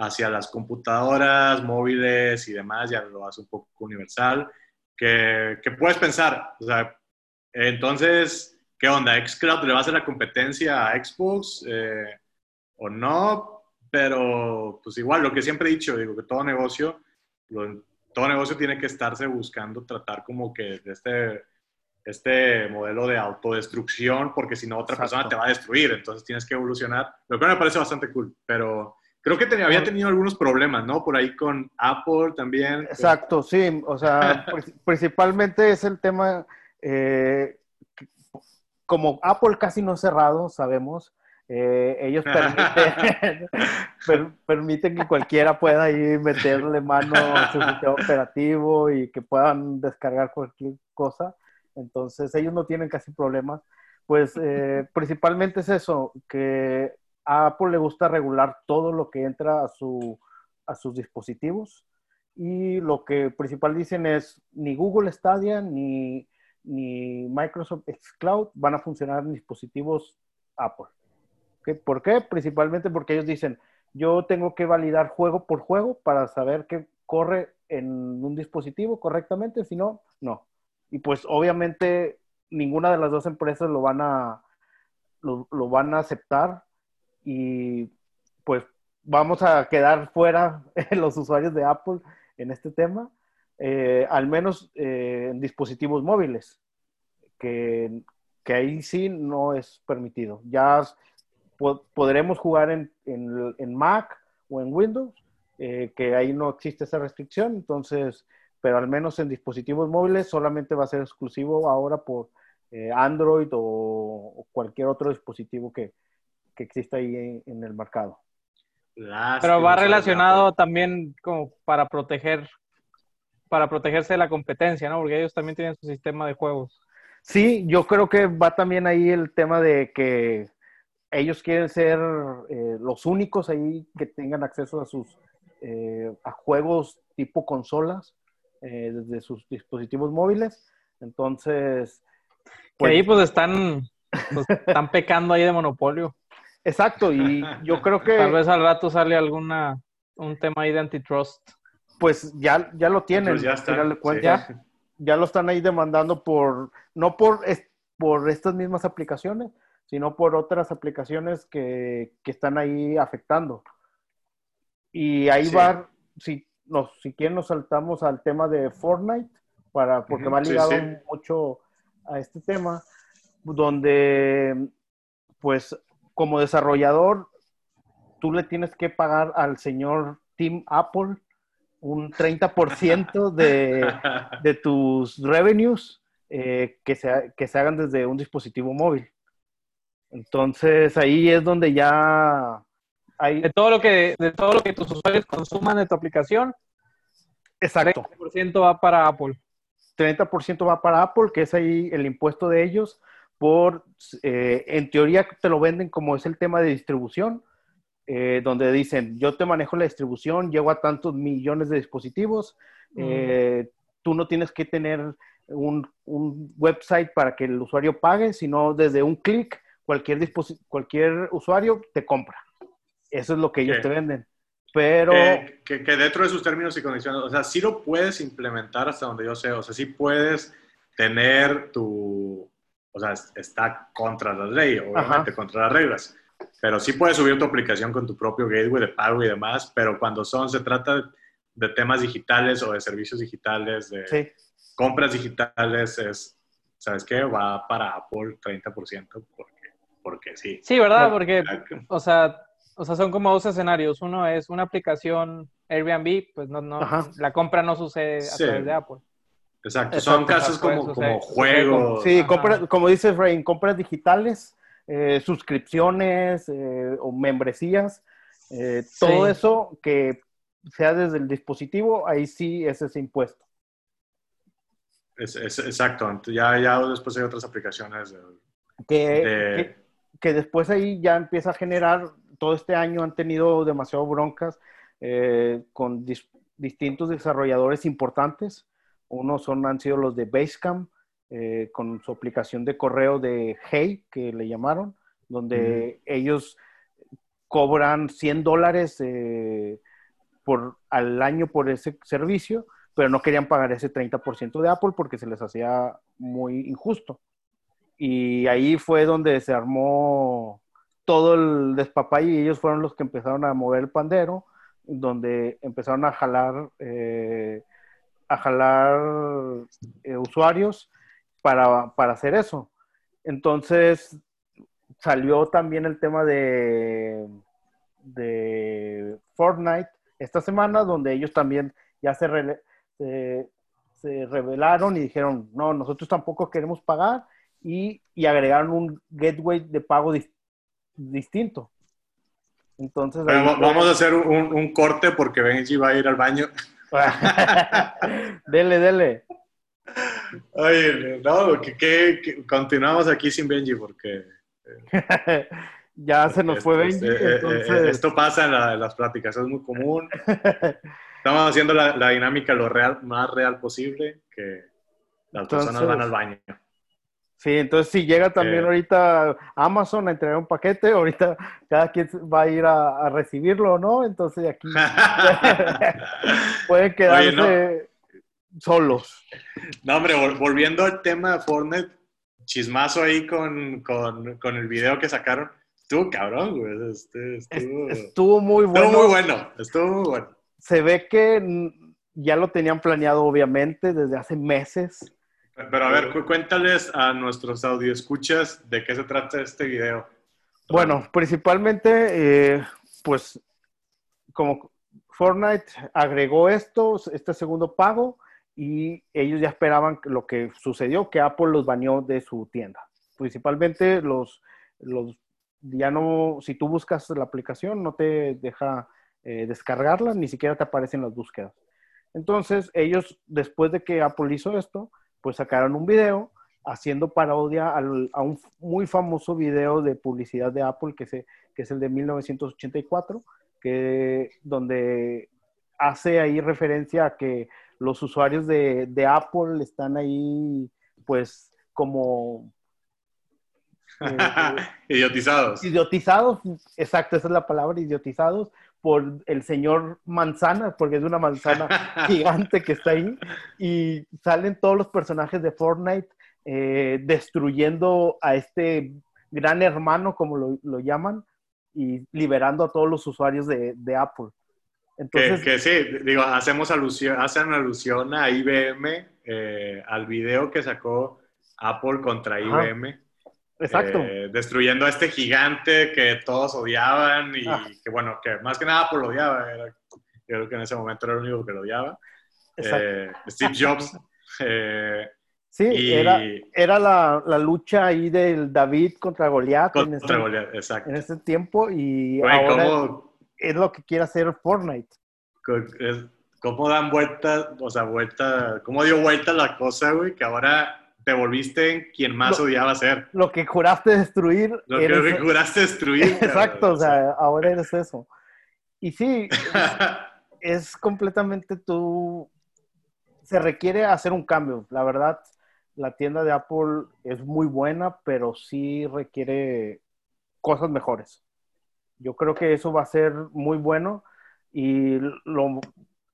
A: hacia las computadoras, móviles y demás, ya lo hace un poco universal, que, puedes pensar, o sea, entonces, ¿qué onda? ¿Xcloud le va a hacer la competencia a Xbox eh, o no? Pero, pues igual, lo que siempre he dicho, digo que todo negocio, todo negocio tiene que estarse buscando tratar como que de este, este modelo de autodestrucción, porque si no otra persona te va a destruir, entonces tienes que evolucionar, lo cual me parece bastante cool, pero Creo que había tenido algunos problemas, ¿no? Por ahí con Apple también.
C: Exacto, sí. O sea, <laughs> principalmente es el tema, eh, como Apple casi no es cerrado, sabemos, eh, ellos <laughs> permiten, <laughs> permiten que cualquiera pueda ahí meterle mano a su sistema operativo y que puedan descargar cualquier cosa. Entonces, ellos no tienen casi problemas. Pues eh, <laughs> principalmente es eso, que a Apple le gusta regular todo lo que entra a, su, a sus dispositivos y lo que principal dicen es ni Google Stadia ni, ni Microsoft Xcloud van a funcionar en dispositivos Apple. ¿Por qué? Principalmente porque ellos dicen, yo tengo que validar juego por juego para saber que corre en un dispositivo correctamente, si no, no. Y pues obviamente ninguna de las dos empresas lo van a, lo, van a aceptar y pues vamos a quedar fuera <laughs> los usuarios de Apple en este tema, eh, al menos eh, en dispositivos móviles, que, que, ahí sí no es permitido. Ya podremos jugar en, en, Mac o en Windows, eh, que ahí no existe esa restricción, entonces, pero al menos en dispositivos móviles solamente va a ser exclusivo ahora por eh, Android o, cualquier otro dispositivo que, que exista ahí en, el mercado.
B: pero va relacionado también como para proteger, para protegerse de la competencia, ¿no? Porque ellos también tienen su sistema de juegos.
C: Sí, yo creo que va también ahí el tema de que ellos quieren ser eh, los únicos ahí que tengan acceso a sus eh, a juegos tipo consolas eh, desde sus dispositivos móviles. Entonces,
B: pues, ahí pues están, pues, <laughs> están pecando ahí de monopolio.
C: Exacto, y <laughs> yo creo que
B: tal vez al rato sale alguna un tema ahí de antitrust.
C: Pues ya, ya lo tienen, pues ya, está, ya, lo están ahí demandando por, no por, por estas mismas aplicaciones, sino por otras aplicaciones que, están ahí afectando. Y ahí va, si, nos, si quieren nos saltamos al tema de Fortnite, para, porque va ligado mucho a este tema, donde pues como desarrollador tú le tienes que pagar al señor Tim Apple un 30% <laughs> de, de tus revenues eh, que, se, que se hagan desde un dispositivo móvil. Entonces ahí es donde ya hay...
B: De todo lo que, de todo lo que tus usuarios consuman de tu aplicación,
C: Exacto.
B: 30% va para Apple.
C: 30% va para Apple, que es ahí el impuesto de ellos, por, eh, en teoría te lo venden como es el tema de distribución, eh, donde dicen, yo te manejo la distribución, llego a tantos millones de dispositivos, eh, tú no tienes que tener un, un, website para que el usuario pague, sino desde un clic cualquier, cualquier usuario te compra. Eso es lo que ellos te venden. Pero...
A: Que, dentro de sus términos y condiciones, o sea, sí lo puedes implementar hasta donde yo sé, o sea, sí puedes tener tu, o sea, está contra la ley, obviamente contra las reglas, pero sí puedes subir tu aplicación con tu propio gateway de pago y demás, pero cuando son, se trata de temas digitales o de servicios digitales, de compras digitales, es, ¿sabes qué? Va para Apple 30%, porque porque sí.
B: Sí, ¿verdad? Porque, o sea, o sea, son como dos escenarios. Uno es una aplicación Airbnb, pues no, no, la compra no sucede a través de Apple.
A: Exacto, son casos como, como juegos.
C: Sí, como dices, Ray, compras digitales, eh, suscripciones eh, o membresías, eh, todo eso que sea desde el dispositivo, ahí sí es ese impuesto.
A: Es, exacto, ya, ya después hay otras aplicaciones.
C: que, que después ahí ya empieza a generar, todo este año han tenido demasiado broncas eh, con distintos desarrolladores importantes. Unos son, han sido los de Basecamp, eh, con su aplicación de correo de Hey, que le llamaron, donde ellos cobran 100 dólares eh, por, al año por ese servicio, pero no querían pagar ese 30% de Apple porque se les hacía muy injusto. Y ahí fue donde se armó todo el despapay y ellos fueron los que empezaron a mover el pandero, donde empezaron a jalar, eh, a jalar eh, usuarios para, para hacer eso. Entonces salió también el tema de, de Fortnite esta semana, donde ellos también ya se, se revelaron y dijeron, no, nosotros tampoco queremos pagar y, y agregaron un gateway de pago distinto. Entonces,
A: vamos a hacer un, un, corte porque Benji va a ir al baño. <laughs>
C: dele, dele.
A: Oye, no, que, continuamos aquí sin Benji porque...
C: Eh, <laughs> ya se nos fue Benji. Eh, eh, entonces...
A: esto pasa en, las pláticas, es muy común. <laughs> Estamos haciendo la, la, dinámica lo real, más real posible, que Las personas van al baño.
C: Sí, entonces si llega también ahorita Amazon a entregar un paquete, ahorita cada quien va a ir a, recibirlo, ¿no? Entonces aquí <laughs> pueden quedarse solos.
A: No, hombre, volviendo al tema de Fortnite, chismazo ahí con, el video que sacaron. Estuvo cabrón, güey. Este,
C: estuvo, muy bueno.
A: Estuvo muy bueno, estuvo muy bueno.
C: Se ve que ya lo tenían planeado, obviamente, desde hace meses
A: pero a ver, cuéntales a nuestros escuchas de qué se trata este video.
C: Bueno, principalmente, eh, pues, como Fortnite agregó esto, este segundo pago, y ellos ya esperaban lo que sucedió, que Apple los baneó de su tienda. Principalmente los, los ya no, si tú buscas la aplicación, no te deja eh, descargarla, ni siquiera te aparecen las búsquedas. Entonces, ellos, después de que Apple hizo esto, pues sacaron un video haciendo parodia a un muy famoso video de publicidad de Apple, que, se, que es el de 1984, que, donde hace ahí referencia a que los usuarios de, de Apple están ahí, pues, como...
A: Eh, <laughs> idiotizados.
C: Idiotizados, exacto, esa es la palabra, idiotizados, por el señor manzana, porque es una manzana <laughs> gigante que está ahí, y salen todos los personajes de Fortnite eh, destruyendo a este gran hermano, como lo, llaman, y liberando a todos los usuarios de, Apple.
A: Entonces, que, sí, digo, hacemos alusión, hacen alusión a IBM, eh, al video que sacó Apple contra IBM
C: Exacto.
A: Eh, destruyendo a este gigante que todos odiaban y ah. que, bueno, que más que nada por lo odiaba. Era, creo que en ese momento era el único que lo odiaba. Eh, Steve Jobs. <laughs> Eh,
C: sí, era, era la, la, lucha ahí del David contra Goliath.
A: Contra en ese, Goliath, exacto.
C: En ese tiempo y ahora es lo que quiere hacer Fortnite.
A: ¿Cómo dan vuelta, o sea, vuelta, cómo dio vuelta la cosa, güey? Que ahora te volviste quien más odiaba ser.
C: Lo que juraste destruir.
A: Lo que, juraste destruir. <laughs>
C: Exacto, o sea, ahora eres eso. Y sí, <laughs> es, completamente tú. Se requiere hacer un cambio. La verdad, la tienda de Apple es muy buena, pero sí requiere cosas mejores. Yo creo que eso va a ser muy bueno. Y lo,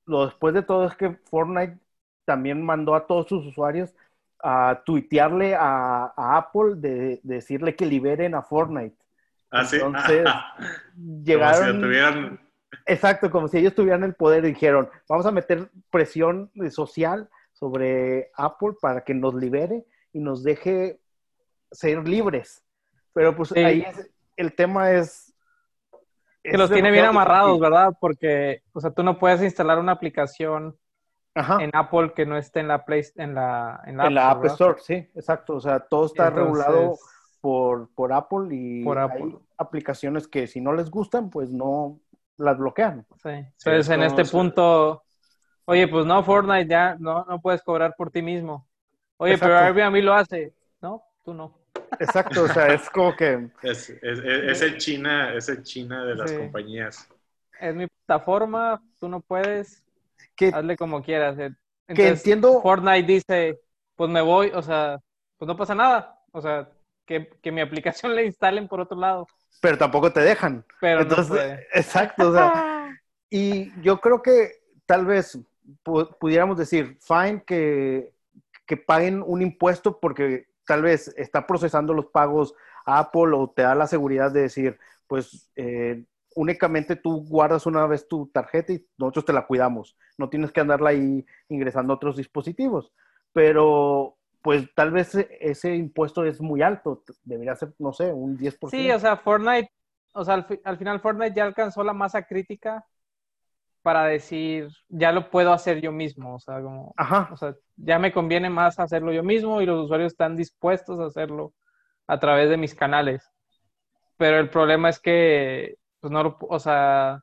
C: lo después de todo es que Fortnite también mandó a todos sus usuarios a tuitearle a, Apple de, decirle que liberen a Fortnite.
A: ¿Ah,
C: Entonces, <laughs> llegaron... Exacto, como si ellos tuvieran el poder y dijeron, vamos a meter presión social sobre Apple para que nos libere y nos deje ser libres. Pero pues ahí el tema es...
B: Que los tiene bien amarrados, ¿verdad? Porque, o sea, tú no puedes instalar una aplicación en Apple que no esté en la Play, en la,
C: en la, App, Store, sí, exacto. O sea, todo está regulado por, por Apple y hay aplicaciones que si no les gustan, pues no las bloquean.
B: Sí. Entonces, en este punto, oye, pues no, Fortnite ya no, no puedes cobrar por ti mismo. Oye, pero Airbnb lo hace. No, tú no.
C: Exacto, o sea, es como que...
A: Es, es, el China, es el China de las compañías.
B: Es mi plataforma, tú no puedes, que, Hazle como quieras. Eh.
C: que entiendo.
B: Fortnite dice, pues me voy, o sea, pues no pasa nada. O sea, que, mi <laughs> aplicación le instalen por otro lado.
C: Pero tampoco te dejan.
B: Pero Entonces, <laughs>
C: exacto. O sea, y yo creo que tal vez pudiéramos decir, fine que, que paguen un impuesto porque tal vez está procesando los pagos Apple o te da la seguridad de decir, pues eh, únicamente tú guardas una vez tu tarjeta y nosotros te la cuidamos. No tienes que andarla ahí ingresando a otros dispositivos. Pero, pues tal vez ese impuesto es muy alto. Debería ser, no sé, un 10%.
B: Sí, o sea, Fortnite, o sea, al, final Fortnite ya alcanzó la masa crítica para decir, ya lo puedo hacer yo mismo. O sea, como, o sea, ya me conviene más hacerlo yo mismo y los usuarios están dispuestos a hacerlo a través de mis canales. Pero el problema es que pues no o sea,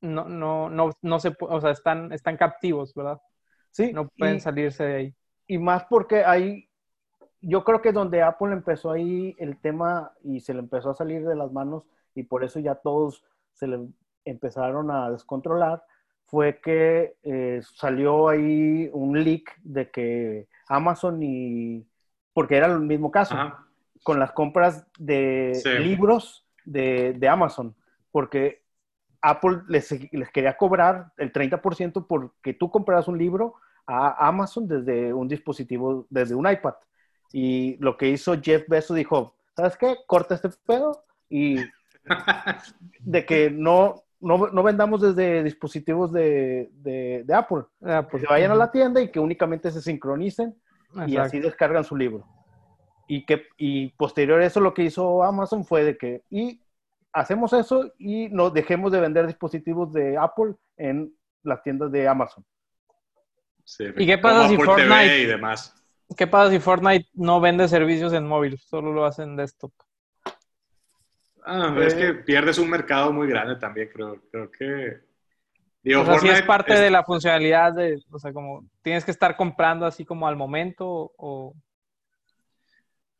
B: no, no, no, no se, o sea, están, están captivos, ¿verdad?
C: Sí.
B: No pueden salirse de ahí.
C: Y más porque hay, yo creo que donde Apple empezó ahí el tema y se le empezó a salir de las manos y por eso ya todos se le empezaron a descontrolar, fue que eh, salió ahí un leak de que Amazon y... porque era el mismo caso, con las compras de libros de, de, Amazon, porque Apple les, les quería cobrar el 30% porque tú compras un libro a Amazon desde un dispositivo, desde un iPad. Y lo que hizo Jeff Bezos dijo, ¿sabes qué? Corta este pedo y <laughs> de que no, no, vendamos desde dispositivos de, de, Apple. Ah, pues, que vayan a la tienda y que únicamente se sincronicen y así descargan su libro. Y, que, y posterior a eso lo que hizo Amazon fue de que, y hacemos eso y no dejemos de vender dispositivos de Apple en las tiendas de Amazon.
B: ¿Y qué pasa si Fortnite y demás? ¿Qué pasa si Fortnite no vende servicios en móvil, solo lo hace en desktop?
A: Ah, es que pierdes un mercado muy grande también, creo, creo que...
B: Digo, o sea, si es parte de la funcionalidad de, o sea, como tienes que estar comprando así como al momento o...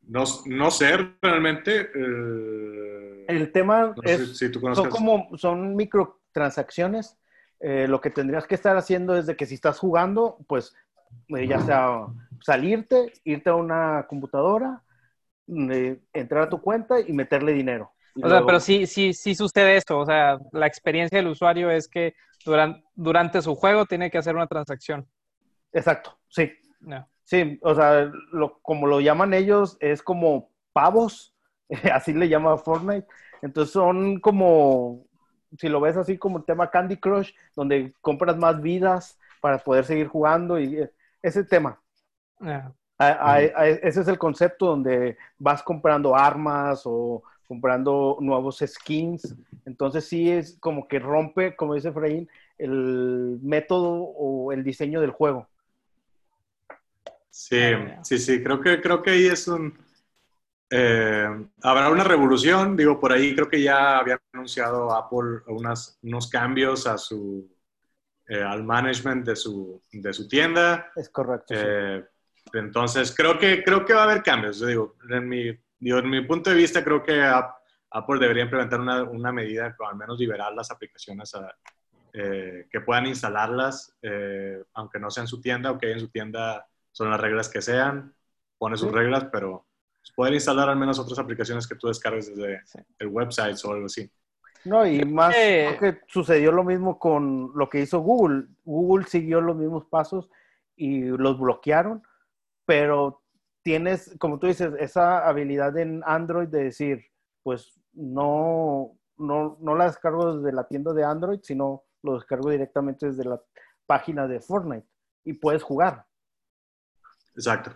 A: No, no sé realmente.
C: Eh, El tema es, son como, son microtransacciones. Eh, lo que tendrías que estar haciendo es de que si estás jugando, pues eh, ya sea salirte, irte a una computadora, entrar a tu cuenta y meterle dinero.
B: O sea, pero sí, sí, sí sucede esto. O sea, la experiencia del usuario es que durante, durante su juego tiene que hacer una transacción.
C: Exacto, sí. Sí, o sea, lo, como lo llaman ellos, es como pavos, <laughs> así le llama Fortnite. Entonces son como, si lo ves así como el tema Candy Crush, donde compras más vidas para poder seguir jugando y eh, ese tema. ese es el concepto donde vas comprando armas o comprando nuevos skins. Entonces sí es como que rompe, como dice Efraín, el método o el diseño del juego.
A: Sí, sí, sí, creo que, creo que ahí es un... Eh, habrá una revolución, digo, por ahí creo que ya habían anunciado Apple unas, unos cambios a su, eh, al management de su, de su tienda.
C: Es correcto.
A: Eh, entonces, creo que, creo que va a haber cambios. Digo, en mi yo, en mi punto de vista, creo que Apple debería implementar una, una medida, al menos liberar las aplicaciones eh, que puedan instalarlas, eh, aunque no sea en su tienda o que en su tienda son las reglas que sean, pone sus reglas, pero poder instalar al menos otras aplicaciones que tú descargues desde el website o algo así.
C: No, y más, creo que sucedió lo mismo con lo que hizo Google. Google siguió los mismos pasos y los bloquearon, pero tienes, como tú dices, esa habilidad en Android de decir, pues no, no, no la descargo desde la tienda de Android, sino lo descargo directamente desde la página de Fortnite y puedes jugar.
A: Exacto.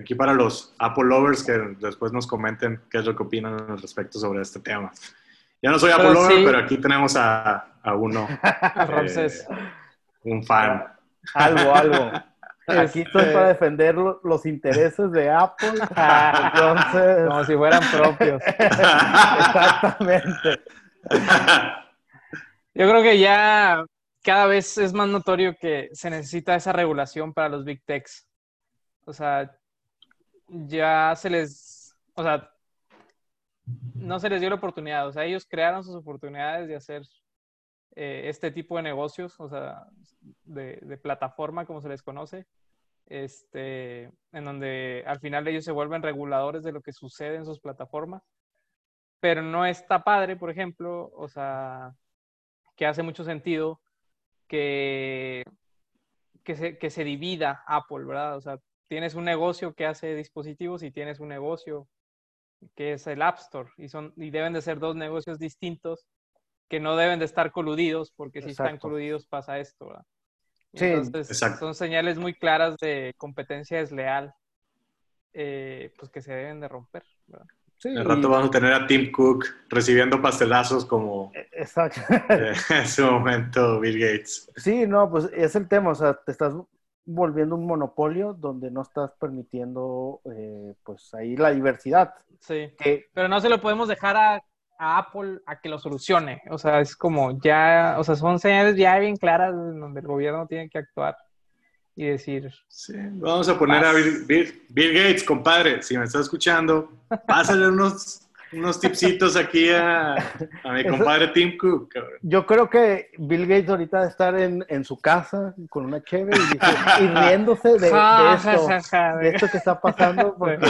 A: Aquí para los Apple lovers que después nos comenten qué es lo que opinan al respecto sobre este tema. Yo no soy Apple lover, pero aquí tenemos a, a uno. <laughs> eh, un fan.
C: Algo, algo. Aquí estoy para este, defender los intereses de Apple. <laughs> Entonces...
B: Como si fueran propios. <laughs>
C: Exactamente.
B: Yo creo que ya cada vez es más notorio que se necesita esa regulación para los big techs. O sea, ya se les, o sea, no se les dio la oportunidad. O sea, ellos crearon sus oportunidades de hacer eh, este tipo de negocios, o sea, de, plataforma, como se les conoce, este, en donde al final ellos se vuelven reguladores de lo que sucede en sus plataformas. Pero no está padre, por ejemplo, o sea, que hace mucho sentido que, que, se, que se divida Apple, ¿verdad? O sea, tienes un negocio que hace dispositivos y tienes un negocio que es el App Store y, son, y deben de ser dos negocios distintos que no deben de estar coludidos, porque si están coludidos pasa esto, ¿verdad? Sí, Entonces, son señales muy claras de competencia desleal, eh, pues que se deben de romper, ¿verdad?
A: Sí, El rato vamos a tener a Tim Cook recibiendo pastelazos como
C: e, Exacto. <laughs>
A: en su momento Bill Gates.
C: Sí, no, pues es el tema, o sea, te estás volviendo un monopolio donde no estás permitiendo, eh, pues ahí la diversidad.
B: Sí, pero no se lo podemos dejar a a Apple a que lo solucione. O sea, es como ya, o sea, son señales ya bien claras donde el gobierno tiene que actuar y decir.
A: Sí, vamos a poner a Bill, Gates, compadre, si me está escuchando, <laughs> pásale unos, unos tipsitos aquí a, a mi compadre Tim Cook.
C: Yo creo que Bill Gates ahorita debe estar en, en su casa con una chévere y, y, riéndose de, de, esto, de esto que está pasando <laughs> porque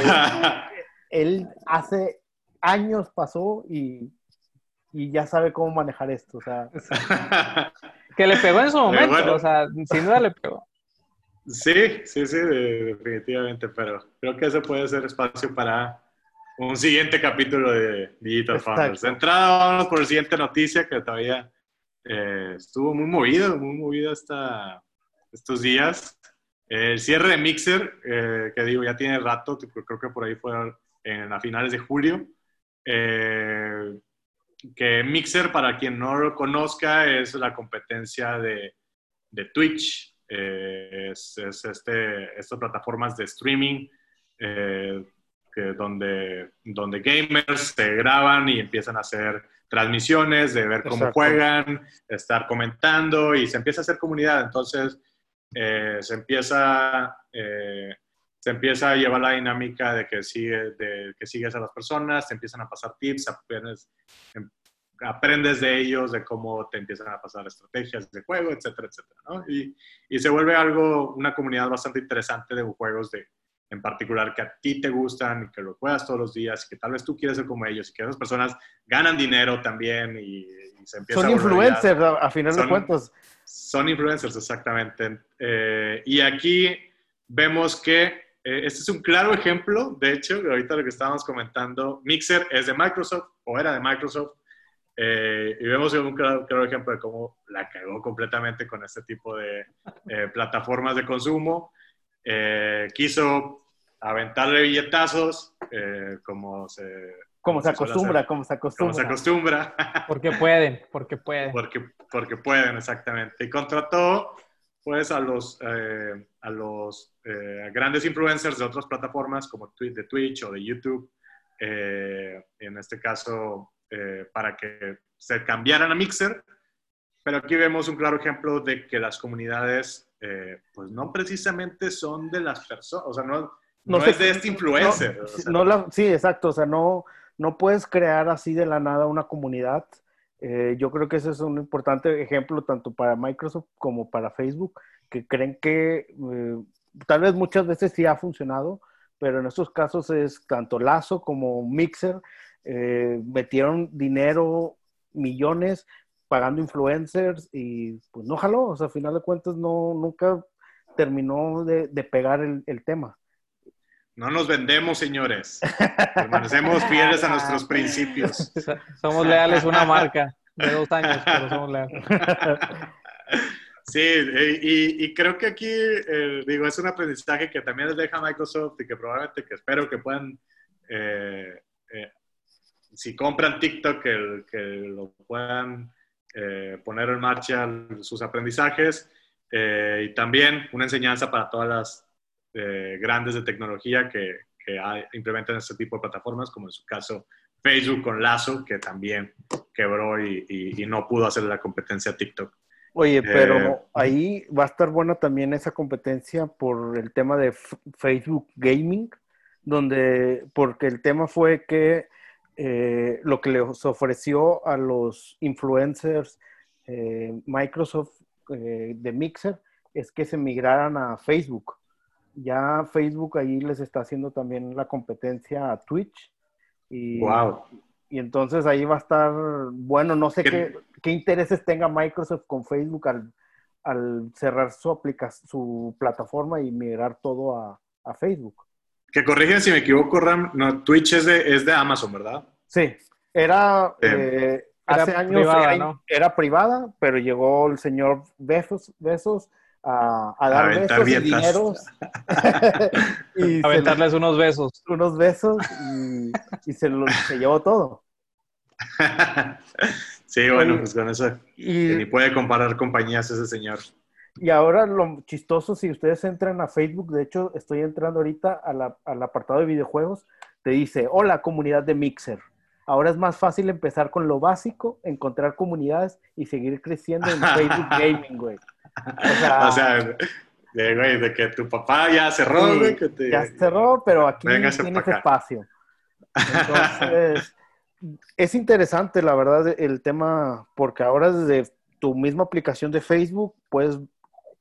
C: él hace años pasó y, y ya sabe cómo manejar esto. O sea,
B: que le pegó en su momento, bueno, o sea, sin duda le pegó.
A: Sí, sí, sí, definitivamente, pero creo que eso puede ser espacio para un siguiente capítulo de Digital Exacto. Founders. De entrada, vamos por la siguiente noticia que todavía eh, estuvo muy movido, muy movido esta, estos días. El cierre de Mixer, eh, que digo, ya tiene rato, creo que por ahí fue en, a finales de julio. Eh, que Mixer, para quien no lo conozca, es la competencia de, de Twitch. Eh, es, es, este, estas plataformas de streaming eh, que donde, donde gamers se graban y empiezan a hacer transmisiones de ver cómo Exacto. juegan, estar comentando y se empieza a hacer comunidad. Entonces, eh, se empieza se empieza a llevar la dinámica de que, sigue, de que sigues a las personas, te empiezan a pasar tips, aprendes, aprendes de ellos, de cómo te empiezan a pasar estrategias de juego, etcétera, etcétera, ¿no? Y, y, se vuelve algo, una comunidad bastante interesante de juegos de, en particular que a ti te gustan y que lo juegas todos los días y que tal vez tú quieres ser como ellos y que esas personas ganan dinero también y, y se empieza
C: Son
A: a
C: influencers, a, a final
A: son,
C: de cuentas.
A: Son influencers, exactamente. Eh, y aquí vemos que eh, este es un claro ejemplo, de hecho, ahorita lo que estábamos comentando, Mixer es de Microsoft o era de Microsoft, eh, y vemos un claro, claro, ejemplo de cómo la cagó completamente con este tipo de eh, plataformas de consumo. Eh, quiso aventarle billetazos, como se...
C: Como se acostumbra, como se acostumbra.
A: Como se acostumbra.
B: Porque pueden, porque pueden.
A: Porque, porque pueden, exactamente. Y contrató pues a los, eh, a los eh, grandes influencers de otras plataformas como de Twitch o de YouTube, eh, en este caso eh, para que se cambiaran a Mixer, pero aquí vemos un claro ejemplo de que las comunidades eh, pues no precisamente son de las personas, o sea, no, no, no es de este influencer.
C: No,
A: o sea,
C: no la, sí, exacto, o sea, no, no puedes crear así de la nada una comunidad. Eh, yo creo que ese es un importante ejemplo tanto para Microsoft como para Facebook, que creen que eh, tal vez muchas veces sí ha funcionado, pero en estos casos es tanto Lazo como Mixer, eh, metieron dinero, millones, pagando influencers y pues no jaló, o sea, a final de cuentas no, nunca terminó de, de pegar el, el tema.
A: No nos vendemos, señores. Permanecemos fieles a nuestros <laughs> principios.
B: Somos leales a una marca de dos años, pero <laughs> somos leales.
A: Sí, y, y, creo que aquí, eh, digo, es un aprendizaje que también les deja Microsoft y que probablemente, que espero que puedan, eh, eh, si compran TikTok, que, que lo puedan eh, poner en marcha sus aprendizajes. y también una enseñanza para todas las eh, grandes de tecnología que, que hay, implementan este tipo de plataformas, como en su caso Facebook con Lazo, que también quebró y, y, y no pudo hacer la competencia a TikTok.
C: Oye, pero eh, ahí va a estar buena también esa competencia por el tema de Facebook Gaming, donde, porque el tema fue que eh, lo que les ofreció a los influencers eh, Microsoft eh, de Mixer es que se migraran a Facebook. Ya Facebook ahí les está haciendo también la competencia a Twitch. Y,
A: wow.
C: y entonces ahí va a estar, bueno, no sé qué, qué, qué intereses tenga Microsoft con Facebook al, al cerrar su, aplicación, su plataforma y migrar todo a, a Facebook.
A: Que corrigen si me equivoco, Ram, no, Twitch es de, es de Amazon, ¿verdad?
C: Sí, era, eh, hace era años privada, era, ¿no? era, privada, pero llegó el señor Besos, Besos a, a dar a besos y dineros. <laughs> <laughs>
B: y Aventarles lo, unos besos.
C: Unos besos y, y se, lo, se llevó todo. <laughs>
A: sí, bueno, pues con eso y, ni puede comparar compañías ese señor.
C: Y ahora lo chistoso, si ustedes entran a Facebook, de hecho estoy entrando ahorita a la, al apartado de videojuegos, te dice, hola comunidad de Mixer. Ahora es más fácil empezar con lo básico, encontrar comunidades y seguir creciendo en Facebook <laughs> Gaming, güey.
A: O sea, o sea de, güey, de que tu papá ya cerró,
C: sí,
A: güey. Que te...
C: Ya cerró, pero aquí tienes espacio. Entonces, <laughs> es interesante, la verdad, el tema, porque ahora desde tu misma aplicación de Facebook puedes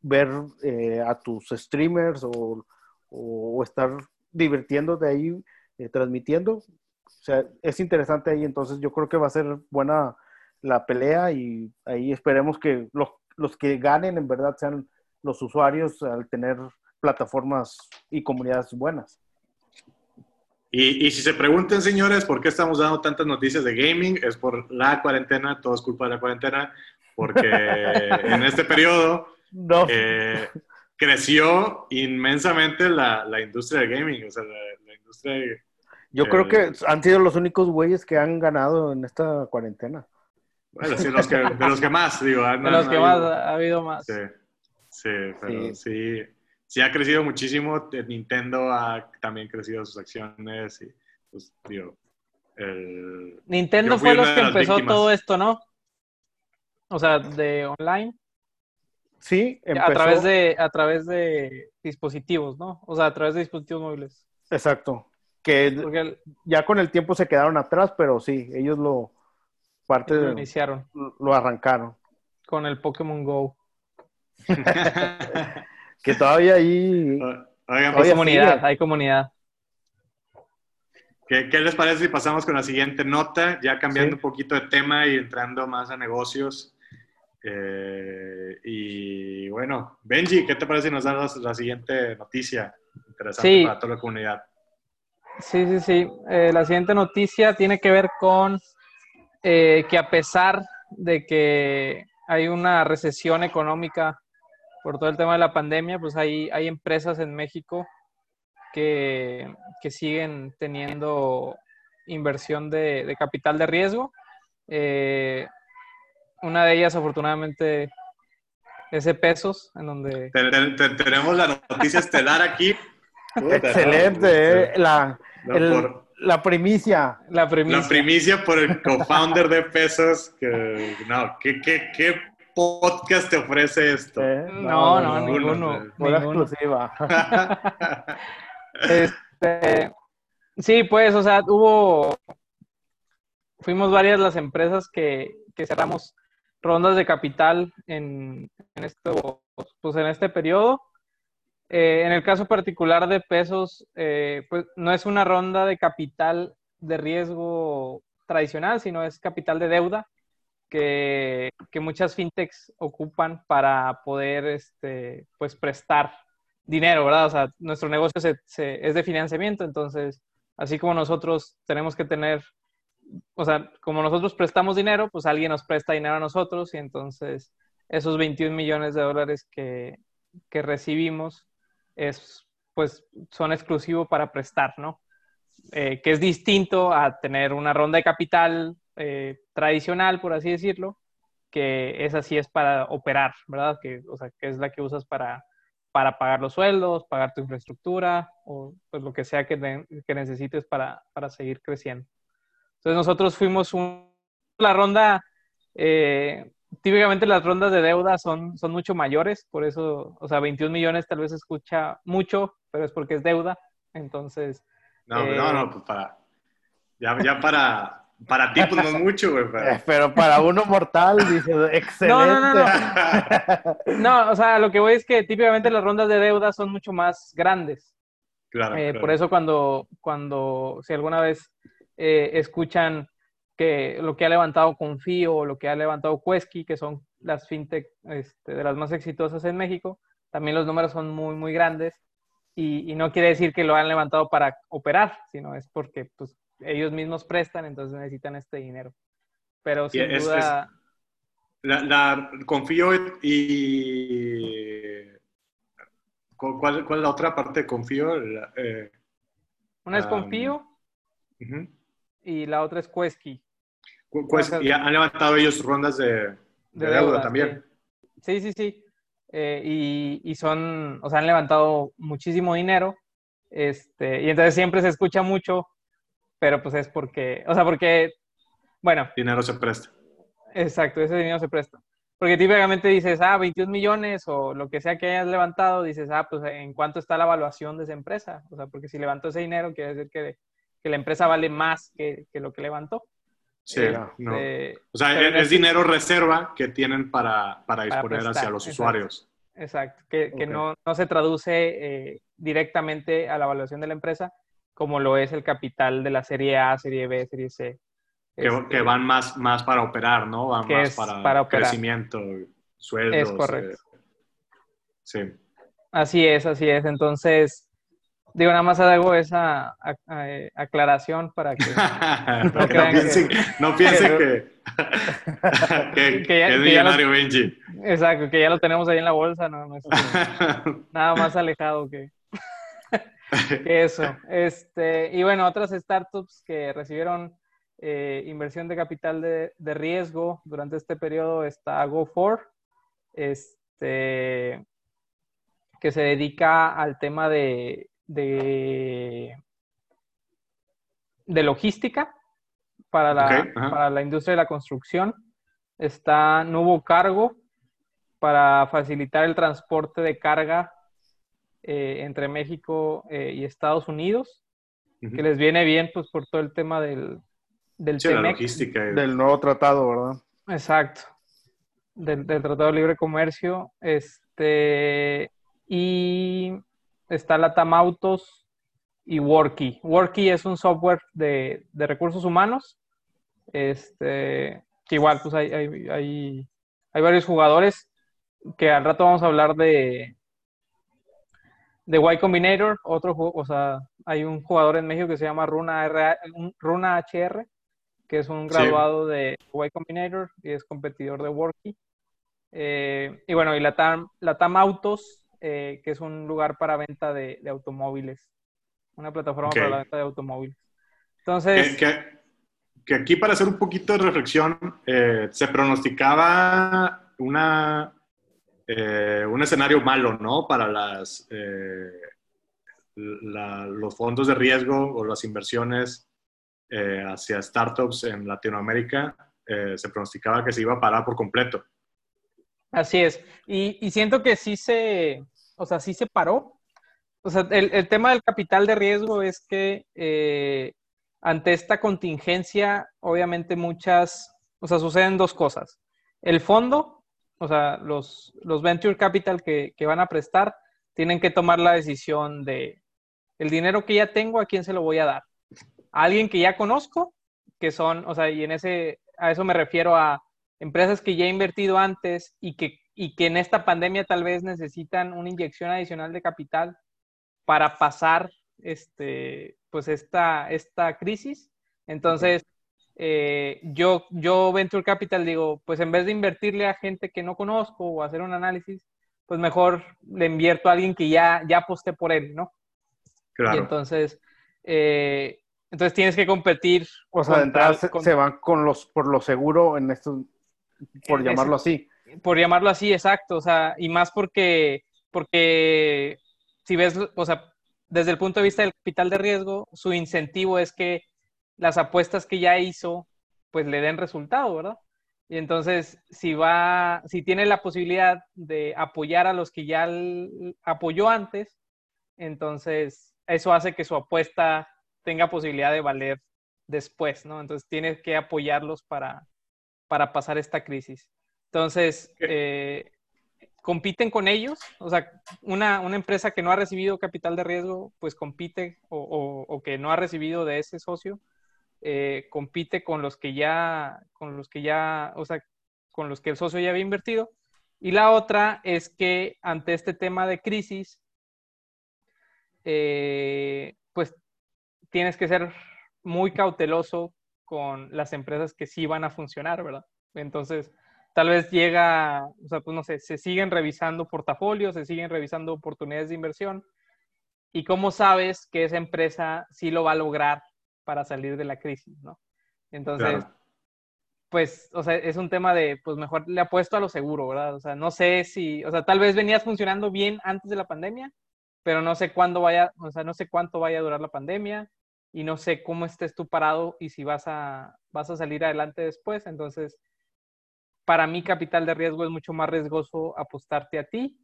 C: ver eh, a tus streamers o, o, estar divirtiéndote ahí, eh, transmitiendo. O sea, es interesante ahí, entonces yo creo que va a ser buena la pelea y ahí esperemos que los, los que ganen en verdad sean los usuarios al tener plataformas y comunidades buenas.
A: Y, si se preguntan, señores, por qué estamos dando tantas noticias de gaming, es por la cuarentena, todo es culpa de la cuarentena, porque <laughs> en este periodo eh, creció inmensamente la, la, industria de gaming, o sea, la, industria...
C: Yo creo que han sido los únicos güeyes que han ganado en esta cuarentena.
A: Bueno, sí, los que, de los que más, digo.
B: de los que más ha habido más.
A: Sí, sí pero sí sí ha crecido muchísimo. Nintendo ha también crecido sus acciones y, pues, digo,
B: Nintendo fue los que empezó todo esto, ¿no? O sea, de online.
C: Sí,
B: empezó... a través de a través de dispositivos, ¿no? O sea, a través de dispositivos móviles.
C: Exacto. Que ya con el tiempo se quedaron atrás, pero sí, ellos lo parte
B: lo iniciaron.
C: Lo arrancaron.
B: Con el Pokémon Go. <laughs>
C: que todavía ahí...
B: hay comunidad, hay comunidad.
A: ¿Qué, les parece si pasamos con la siguiente nota, ya cambiando un poquito de tema y entrando más a negocios? Eh, y bueno, Benji, ¿qué te parece si nos das la, siguiente noticia interesante para toda la comunidad?
B: Sí, sí, sí. Eh, la siguiente noticia tiene que ver con eh, que a pesar de que hay una recesión económica por todo el tema de la pandemia, pues hay, hay empresas en México que, siguen teniendo inversión de, capital de riesgo. Eh, una de ellas, afortunadamente, es de Pesos, en donde...
A: Tenemos la noticia estelar aquí. <laughs>
C: Excelente, eh, la, la primicia.
B: La primicia.
A: La primicia por el co-founder de Pesos. Que, no, qué, qué, qué podcast te ofrece esto?
B: Eh, no, no, ninguno.
C: exclusiva. <laughs>
B: este, sí, pues, o sea, hubo. Fuimos varias las empresas que, cerramos rondas de capital en, esto, pues en este periodo. Eh, en el caso particular de pesos, eh, pues no es una ronda de capital de riesgo tradicional, sino es capital de deuda que, muchas fintechs ocupan para poder este, pues prestar dinero, ¿verdad? O sea, nuestro negocio es de financiamiento, entonces, así como nosotros tenemos que tener, o sea, como nosotros prestamos dinero, pues alguien nos presta dinero a nosotros y entonces esos 21 millones de dólares que, recibimos es, pues, son exclusivos para prestar, ¿no? Eh, que es distinto a tener una ronda de capital eh, tradicional, por así decirlo, que esa sí es para operar, ¿verdad? Que, o sea, que es la que usas para, para pagar los sueldos, pagar tu infraestructura o pues lo que sea que, necesites para, seguir creciendo. Entonces nosotros fuimos un, la ronda, eh, típicamente las rondas de deuda son, son mucho mayores, por eso, o sea, 21 millones tal vez escucha mucho, pero es porque es deuda, entonces...
A: No, no, no, eh, pues para, ya, ya para, para ti, pues no mucho, güey.
C: Eh, pero... para uno mortal, dice, <laughs> excelente. No, no,
B: no, <laughs> no. o sea, lo que voy es que típicamente las rondas de deuda son mucho más grandes.
A: Claro,
B: eh, Por eso cuando, cuando, si alguna vez eh, escuchan que lo que ha levantado Confío o lo que ha levantado Quesky, que son las fintech este, de las más exitosas en México, también los números son muy, muy grandes. Y, y, no quiere decir que lo han levantado para operar, sino es porque pues, ellos mismos prestan, entonces necesitan este dinero. Pero sin duda...
A: la, confío y... ¿Cuál, ¿Cuál, es la otra parte de confío?
B: Eh, Una es confío y la otra es Quesky.
A: y han levantado ellos rondas de, deuda, también.
B: Sí, sí, sí. Eh, y, y, son, o sea, han levantado muchísimo dinero. Este, y entonces siempre se escucha mucho pero pues es porque, o sea, porque, bueno.
A: Dinero se presta.
B: Exacto, ese dinero se presta. Porque típicamente dices, ah, 21 millones o lo que sea que hayas levantado, dices, ah, pues en cuánto está la evaluación de esa empresa. O sea, porque si levantó ese dinero, quiere decir que, que la empresa vale más que, que, lo que levantó.
A: Sí, no. Este, o sea, es, dinero reserva que tienen para, para disponer hacia los usuarios.
B: Exacto, que, que no, no, se traduce eh, directamente a la evaluación de la empresa, como lo es el capital de la serie A, serie B, serie C.
A: Que, que este, van más, más para operar, ¿no? Van más para, para crecimiento, sueldos.
B: Es correcto. Eh,
A: sí.
B: Así es, así es. Entonces, digo, nada más hago esa eh, aclaración para que <laughs>
A: no, piensen, que, no piensen que, <laughs> que, es millonario Benji.
B: Exacto, que ya lo tenemos ahí en la bolsa, no, no es <laughs> nada más alejado que, eso. Este, y bueno, otras startups que recibieron eh, inversión de capital de, de, riesgo durante este periodo está Go4, este, que se dedica al tema de, de, de logística para la, para la industria de la construcción. Está Nuevo Cargo para facilitar el transporte de carga eh, entre México eh, y Estados Unidos, que les viene bien pues por todo el tema del, del
C: logística. Del nuevo tratado, ¿verdad?
B: Exacto. Del, del, Tratado de Libre Comercio. Este, y está la Autos y Worky. Worky es un software de, de recursos humanos. Este, que igual, pues hay, hay, hay, hay, varios jugadores que al rato vamos a hablar de de Y Combinator, otro o sea, hay un jugador en México que se llama Runa, R, Runa HR, que es un graduado de Y Combinator y es competidor de Worky. Eh, y bueno, y la TAM, la TAM Autos eh, que es un lugar para venta de, automóviles, una plataforma para la venta de automóviles. Entonces...
A: Que, aquí para hacer un poquito de reflexión, eh, se pronosticaba una, eh, un escenario malo, ¿no? Para las, los fondos de riesgo o las inversiones hacia startups en Latinoamérica, se pronosticaba que se iba a parar por completo.
B: Así es. Y, y, siento que sí se, o sea, sí se paró. O sea, el, tema del capital de riesgo es que eh, ante esta contingencia, obviamente muchas, o sea, suceden dos cosas. El fondo, o sea, los, los venture capital que, que van a prestar, tienen que tomar la decisión de el dinero que ya tengo, ¿a quién se lo voy a dar? A alguien que ya conozco, que son, o sea, y en ese, a eso me refiero a empresas que ya he invertido antes y que y que en esta pandemia tal vez necesitan una inyección adicional de capital para pasar este, pues esta, esta crisis. Entonces, eh, yo, yo Venture Capital digo, pues en vez de invertirle a gente que no conozco o hacer un análisis, pues mejor le invierto a alguien que ya, ya aposté por él, ¿no?
A: Claro.
B: Y entonces, eh, entonces tienes que competir.
C: O sea, de entrada se, van con los, por lo seguro en esto, por llamarlo así
B: por llamarlo así, exacto, o sea, y más porque, porque si ves, o sea, desde el punto de vista del capital de riesgo, su incentivo es que las apuestas que ya hizo, pues le den resultado, ¿verdad? Y entonces, si va, si tiene la posibilidad de apoyar a los que ya apoyó antes, entonces eso hace que su apuesta tenga posibilidad de valer después, ¿no? Entonces tiene que apoyarlos para, para pasar esta crisis. Entonces, eh, compiten con ellos, o sea, una, empresa que no ha recibido capital de riesgo, pues compite, o, que no ha recibido de ese socio, eh, compite con los que ya, con los que ya, o sea, con los que el socio ya había invertido. Y la otra es que ante este tema de crisis, eh, pues tienes que ser muy cauteloso con las empresas que sí van a funcionar, ¿verdad? Entonces, tal vez llega, o sea, pues no sé, se siguen revisando portafolios, se siguen revisando oportunidades de inversión. ¿Y cómo sabes que esa empresa sí lo va a lograr para salir de la crisis, no? Entonces, pues, o sea, es un tema de, pues mejor le apuesto a lo seguro, ¿verdad? O sea, no sé si, o sea, tal vez venías funcionando bien antes de la pandemia, pero no sé cuándo vaya, o sea, no sé cuánto vaya a durar la pandemia y no sé cómo estés tú parado y si vas a, vas a salir adelante después. Entonces, para mí capital de riesgo es mucho más riesgoso apostarte a ti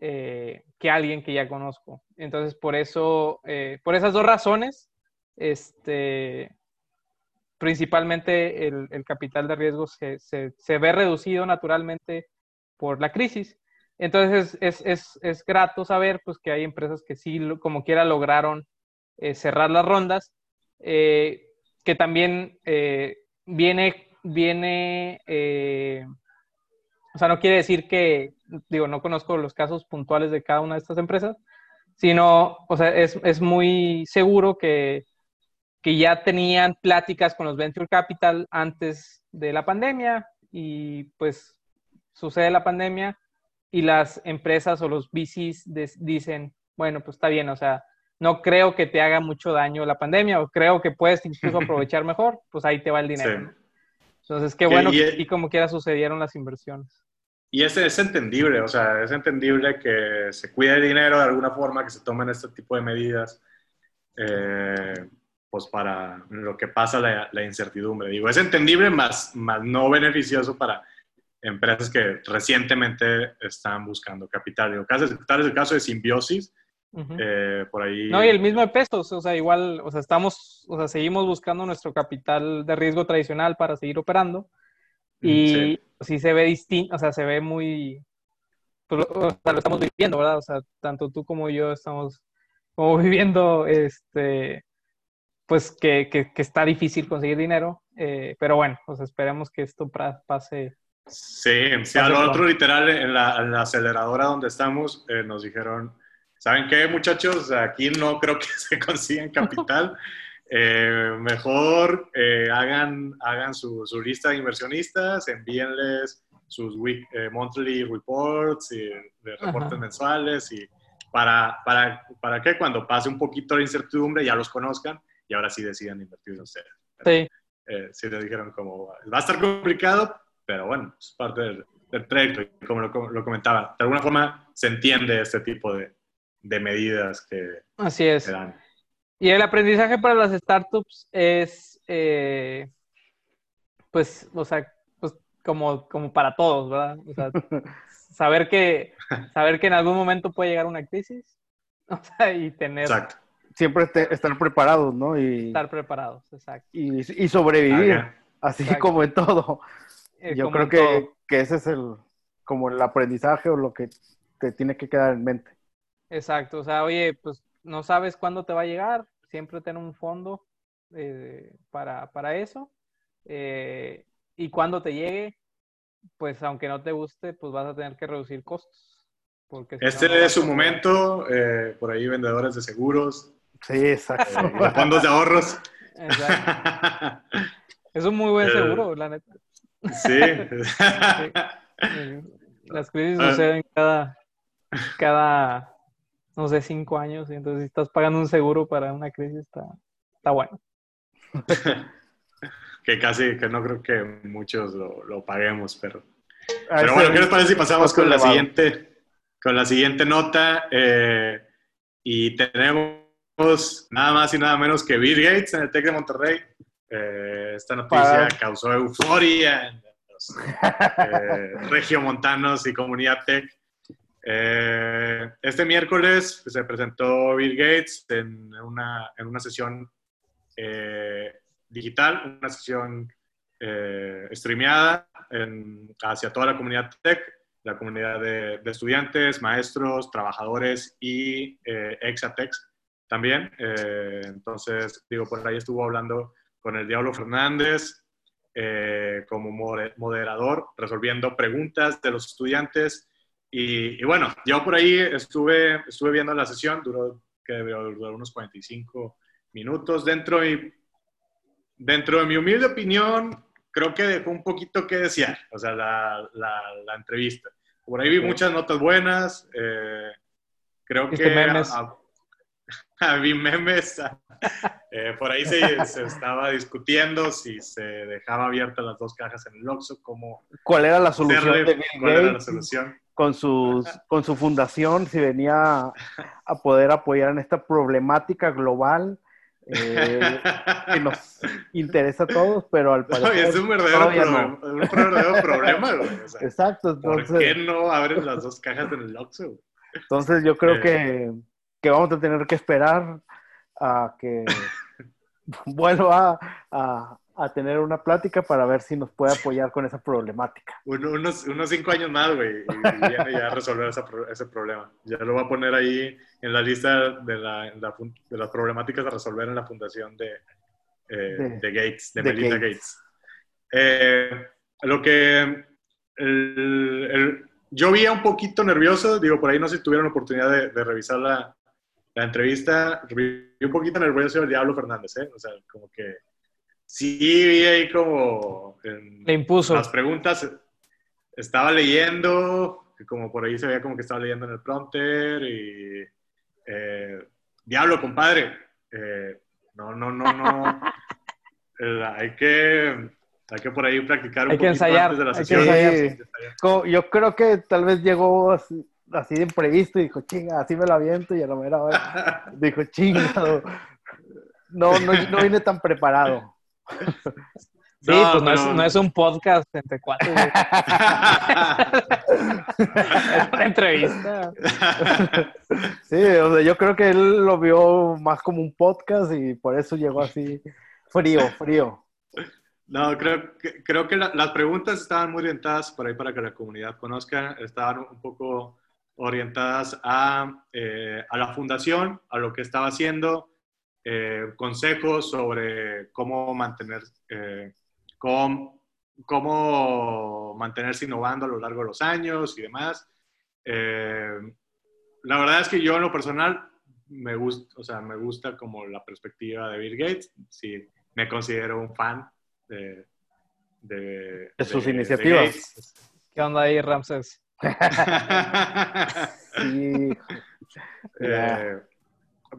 B: eh, que a alguien que ya conozco. Entonces, por eso, eh, por esas dos razones, este, principalmente el, capital de riesgo se, se, ve reducido naturalmente por la crisis. Entonces es, es, es, grato saber pues, que hay empresas que sí, como quiera, lograron eh, cerrar las rondas, eh, que también eh, viene, viene o sea, no quiere decir que, digo, no conozco los casos puntuales de cada una de estas empresas, sino, o sea, es, es muy seguro que que ya tenían pláticas con los venture capital antes de la pandemia y pues sucede la pandemia y las empresas o los VCs dicen, bueno, pues está bien, o sea, no creo que te haga mucho daño la pandemia o creo que puedes incluso <laughs> aprovechar mejor, pues ahí te va el dinero. Entonces, qué bueno que, y como quiera sucedieron las inversiones.
A: Y es, es entendible, o sea, es entendible que se cuide el dinero de alguna forma, que se tomen este tipo de medidas. Eh, pues para lo que pasa la, incertidumbre. Digo, es entendible, más, más no beneficioso para empresas que recientemente están buscando capital. Digo, tal es el caso de Simbiosis, eh, por ahí...
B: No, y el mismo de pesos, o sea, igual, o sea, estamos, o sea, seguimos buscando nuestro capital de riesgo tradicional para seguir operando y sí, se ve distinto, o sea, se ve muy, pues, o sea, lo estamos viviendo, ¿verdad? O sea, tanto tú como yo estamos como <laughs> viviendo, este, pues que, que, está difícil conseguir dinero, eh, pero bueno, pues esperemos que esto pase.
A: Sí, sí al otro literal en la, aceleradora donde estamos eh, nos dijeron, ¿saben qué muchachos? Aquí no creo que <laughs> se consigan capital. Eh, mejor hagan, hagan su, su, lista de inversionistas, envíenles sus week, monthly reports y de reportes mensuales y para, para, para que cuando pase un poquito la incertidumbre ya los conozcan y ahora sí deciden invertir en ustedes.
B: Sí.
A: Eh, sí le dijeron como, va a estar complicado, pero bueno, es parte del, del como lo, comentaba, de alguna forma se entiende este tipo de, de medidas que,
B: Así es. dan. Y el aprendizaje para las startups es, eh, pues, o sea, pues como, como para todos, ¿verdad? O sea, <laughs> saber que, saber que en algún momento puede llegar una crisis <laughs> o sea, y tener
A: Exacto
C: siempre estar preparados, ¿no?
B: Y, estar preparados, exacto.
C: Y, sobrevivir, así como en todo. Eh, Yo creo que, que, ese es el, como el aprendizaje o lo que te tiene que quedar en mente.
B: Exacto, o sea, oye, pues no sabes cuándo te va a llegar, siempre ten un fondo eh, para, para, eso. Eh, y cuando te llegue, pues aunque no te guste, pues vas a tener que reducir costos.
A: Porque este es su momento, por ahí vendedores de seguros,
C: Sí, exacto.
A: Eh, fondos de ahorros.
B: Exacto. Es un muy buen <laughs> eh, seguro, la neta.
A: Sí. <laughs> <laughs>
B: Las crisis ah. suceden cada, cada, no sé, cinco años. Y entonces, si estás pagando un seguro para una crisis, está, está bueno. <laughs>
A: que casi, que no creo que muchos lo, lo paguemos, pero. Ah, pero bueno, ¿qué les parece si pasamos con la siguiente, con la siguiente nota? Eh, y tenemos nada más y nada menos que Bill Gates en el TEC de Monterrey. Eh, esta noticia causó euforia en los eh, <laughs> regiomontanos y comunidad tech. Eh, este miércoles se presentó Bill Gates en una, en una sesión digital, una sesión streameada hacia toda la comunidad tech, la comunidad de, de estudiantes, maestros, trabajadores y exatex también. Eh, entonces, digo, por ahí estuvo hablando con el Diablo Fernández eh, como moderador, resolviendo preguntas de los estudiantes. Y, bueno, yo por ahí estuve, estuve viendo la sesión, duró, que duró unos 45 minutos. Dentro, y, dentro de mi humilde opinión, creo que dejó un poquito que desear, o sea, la, la, entrevista. Por ahí vi muchas notas buenas. Eh, creo que... <laughs> vi memes. <laughs> Eh, por ahí se, estaba discutiendo si se dejaba abiertas las dos cajas en el Oxxo, como
C: ¿Cuál era la solución de
A: ¿Cuál era la solución?
C: Con, sus, con su fundación, si venía a poder apoyar en esta problemática global eh, que nos interesa a todos, pero al
A: parecer... es un verdadero, un verdadero problema,
C: Exacto.
A: Entonces, ¿Por qué no abren las dos cajas en el Oxxo?
C: Entonces yo creo eh, que que vamos a tener que esperar a que <laughs> vuelva a, a tener una plática para ver si nos puede apoyar con esa problemática. <laughs>
A: unos, unos cinco años más, güey, y viene ya a resolver ese problema. Ya lo voy a poner ahí en la lista de, la, de las problemáticas a resolver en la fundación de, eh, de, Gates, de, Melinda Gates. Eh, lo que el, yo vi un poquito nervioso, digo, por ahí no sé si tuvieron la oportunidad de, de revisar la, la, entrevista, vi un poquito nervioso el Diablo Fernández, ¿eh? O sea, como que sí vi ahí como...
B: Le impuso.
A: Las preguntas, estaba leyendo, como por ahí se veía como que estaba leyendo en el prompter y... Eh, Diablo, compadre. Eh, no, no, no, no. <laughs> hay que hay que por ahí practicar un
B: hay que ensayar, antes de la
C: sesión. Yo creo que tal vez llegó así, de imprevisto y dijo, chinga, así me la aviento y a la mera hora <laughs> dijo, chinga, no, no, no vine tan preparado. <laughs>
B: Sí, pues no, es, no, es, un podcast entre cuatro. <laughs> es una entrevista. <laughs>
C: Sí, o sea, yo creo que él lo vio más como un podcast y por eso llegó así frío, frío.
A: No, creo que, creo que las preguntas estaban muy orientadas por ahí para que la comunidad conozca, estaban un poco orientadas a, eh, a la fundación, a lo que estaba haciendo, eh, consejos sobre cómo mantener, eh, cómo, cómo, mantenerse innovando a lo largo de los años y demás. la verdad es que yo en lo personal me gusta, o sea, me gusta como la perspectiva de Bill Gates, sí, me considero un fan de,
C: de, sus iniciativas.
B: ¿Qué onda ahí, Ramses? <laughs>
C: sí.
A: Eh,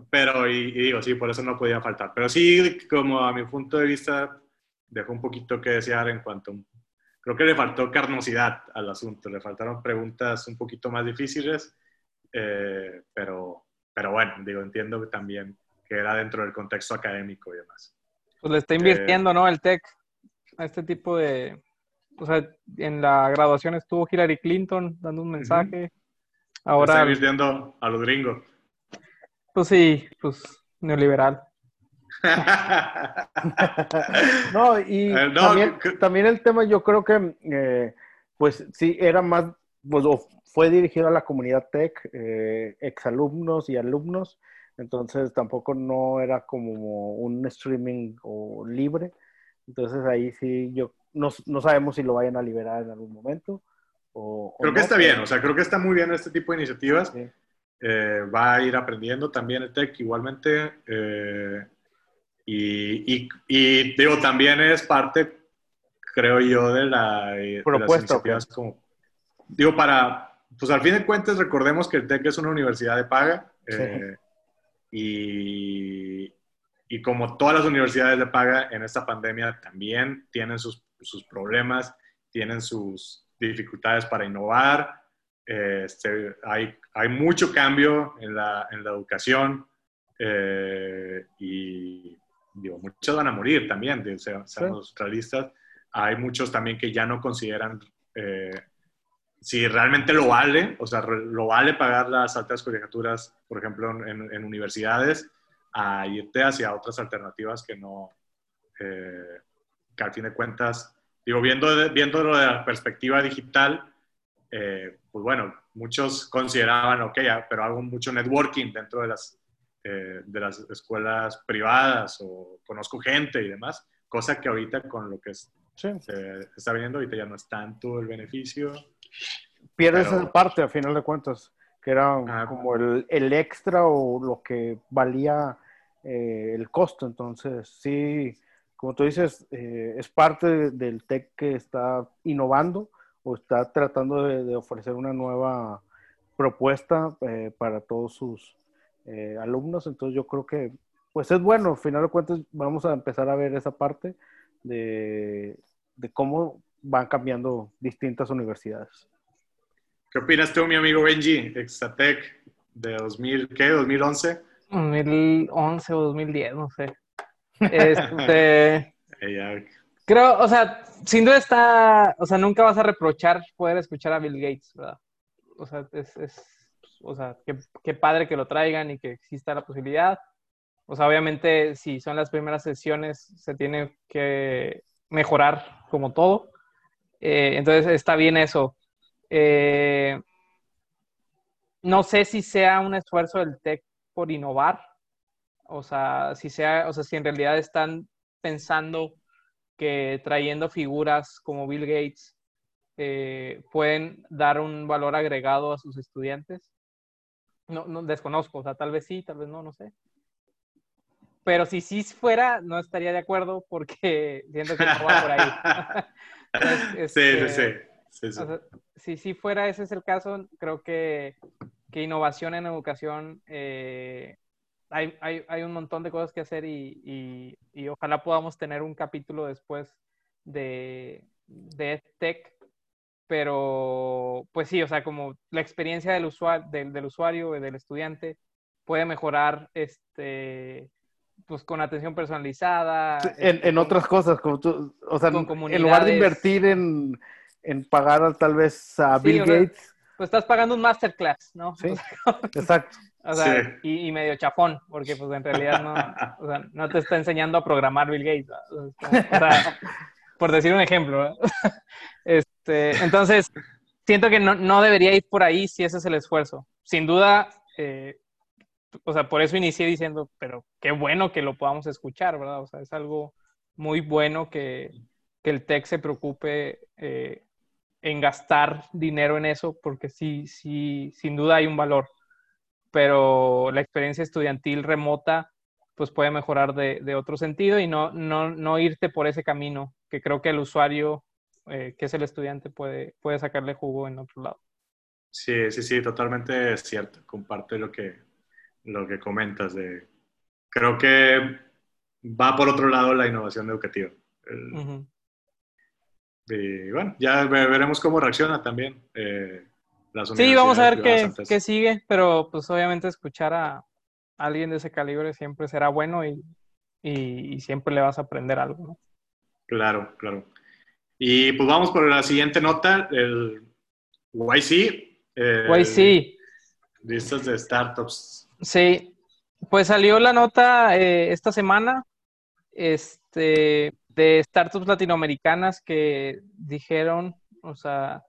A: pero, y, digo, sí, por eso no podía faltar. Pero sí, como a mi punto de vista, dejó un poquito que desear en cuanto... Creo que le faltó carnosidad al asunto, le faltaron preguntas un poquito más difíciles, eh, pero, pero bueno, digo, entiendo también que era dentro del contexto académico y demás.
B: Pues le está invirtiendo, ¿no? El TEC a este tipo de... O sea, en la graduación estuvo Hillary Clinton dando un mensaje. Ahora...
A: Está invirtiendo a los gringos.
B: Pues sí, pues neoliberal. <laughs>
C: no, y eh, también, el tema yo creo que, eh, pues sí, era más, pues fue dirigido a la comunidad tech, eh, exalumnos y alumnos, entonces tampoco no era como un streaming o libre, entonces ahí sí, yo no, no sabemos si lo vayan a liberar en algún momento. O,
A: creo que está bien, o sea, creo que está muy bien este tipo de iniciativas. Eh, va a ir aprendiendo también el TEC igualmente. Eh, y, y, digo, también es parte, creo yo, de, la, de las iniciativas como... Digo, para, pues al fin de cuentas recordemos que el TEC es una universidad de paga. Eh, y, y como todas las universidades de paga en esta pandemia también tienen sus, sus problemas, tienen sus dificultades para innovar. Este, hay, hay mucho cambio en la, en la educación eh, y digo, muchos van a morir también, de, seamos realistas. Hay muchos también que ya no consideran eh, si realmente lo vale, o sea, lo vale pagar las altas colegiaturas, por ejemplo, en, en universidades a irte hacia otras alternativas que no, eh, que al fin de cuentas, digo, viendo, viendo lo de la perspectiva digital, eh, pues bueno, muchos consideraban, ok, pero hago mucho networking dentro de las, eh, de las escuelas privadas o conozco gente y demás, cosa que ahorita con lo que es, está viniendo, ahorita ya no es tanto el beneficio.
C: Pierdes esa parte, a final de cuentas que era ah, como el, el, extra o lo que valía eh, el costo. Entonces, sí, como tú dices, eh, es parte del TEC que está innovando o está tratando de, ofrecer una nueva propuesta eh, para todos sus alumnos. Entonces, yo creo que, pues es bueno, al final de cuentas, vamos a empezar a ver esa parte de, de cómo van cambiando distintas universidades.
A: ¿Qué opinas tú, mi amigo Benji, Exatec de 2000, ¿qué? 2011?
B: 2011 o 2010, no sé. <laughs> Este, creo, o sea, sin duda está, o sea, nunca vas a reprochar poder escuchar a Bill Gates, ¿verdad? O sea, es, es o sea, qué, qué, padre que lo traigan y que exista la posibilidad. o sea, obviamente si son las primeras sesiones se tiene que mejorar como todo. Eh, entonces está bien eso. Eh, no sé si sea un esfuerzo del TEC por innovar, o sea, si sea, o sea, si en realidad están pensando que trayendo figuras como Bill Gates eh, pueden dar un valor agregado a sus estudiantes. No, no desconozco, o sea, tal vez sí, tal vez no, no sé. Pero si sí fuera, no estaría de acuerdo porque <laughs> siento que no va por ahí. <laughs>
A: sí, sí, sí.
B: si sí fuera ese es el caso, creo que, que innovación en educación eh, hay, hay, hay, un montón de cosas que hacer y, y, y, ojalá podamos tener un capítulo después de, de Tech, pero pues sí, o sea, como la experiencia del, usuario, del, del usuario, del estudiante, puede mejorar este, pues con atención personalizada.
C: En, en otras cosas, como tú, o sea, en lugar de invertir en, en pagar tal vez a Bill Gates.
B: Pues estás pagando un masterclass, ¿no?
C: Sí, <laughs> exacto.
B: O sea, y, y, medio chafón, porque pues en realidad no, o sea, no te está enseñando a programar Bill Gates. O sea, por decir un ejemplo. <laughs> Este, entonces, siento que no, no, debería ir por ahí si ese es el esfuerzo. Sin duda, eh, o sea, por eso inicié diciendo, pero qué bueno que lo podamos escuchar, ¿verdad? O sea, es algo muy bueno que, que el TEC se preocupe eh, en gastar dinero en eso, porque sí, sí, sin duda hay un valor pero la experiencia estudiantil remota pues puede mejorar de, de otro sentido y no, no, no, irte por ese camino, que creo que el usuario, eh, que es el estudiante, puede, puede sacarle jugo en otro lado.
A: Sí, sí, sí, totalmente cierto. Comparto lo que, lo que comentas. De, creo que va por otro lado la innovación educativa. Y bueno, ya veremos cómo reacciona también. Eh,
B: Sí, vamos a ver qué, qué, sigue, pero pues obviamente escuchar a alguien de ese calibre siempre será bueno y, y, siempre le vas a aprender algo, ¿no?
A: Claro, claro. Y pues vamos por la siguiente nota, el YC.
B: El YC.
A: Listas de startups.
B: Sí, pues salió la nota eh, esta semana este, de startups latinoamericanas que dijeron, o sea,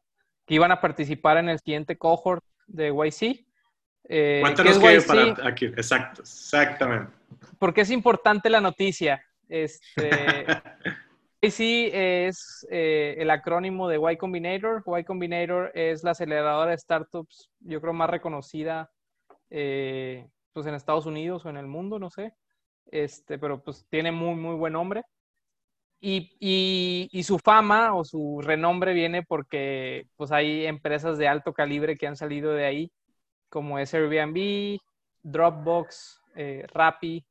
B: que iban a participar en el siguiente cohort de YC.
A: Eh, Cuéntanos qué, es para aquí. Exacto, exactamente.
B: Porque es importante la noticia. Este, <laughs> YC es eh, el acrónimo de Y Combinator. Y Combinator es la aceleradora de startups, yo creo, más reconocida eh, pues en Estados Unidos o en el mundo, no sé. Este, pero pues tiene muy, muy buen nombre. Y, y, su fama o su renombre viene porque pues hay empresas de alto calibre que han salido de ahí, como es Airbnb, Dropbox, eh, Rappi,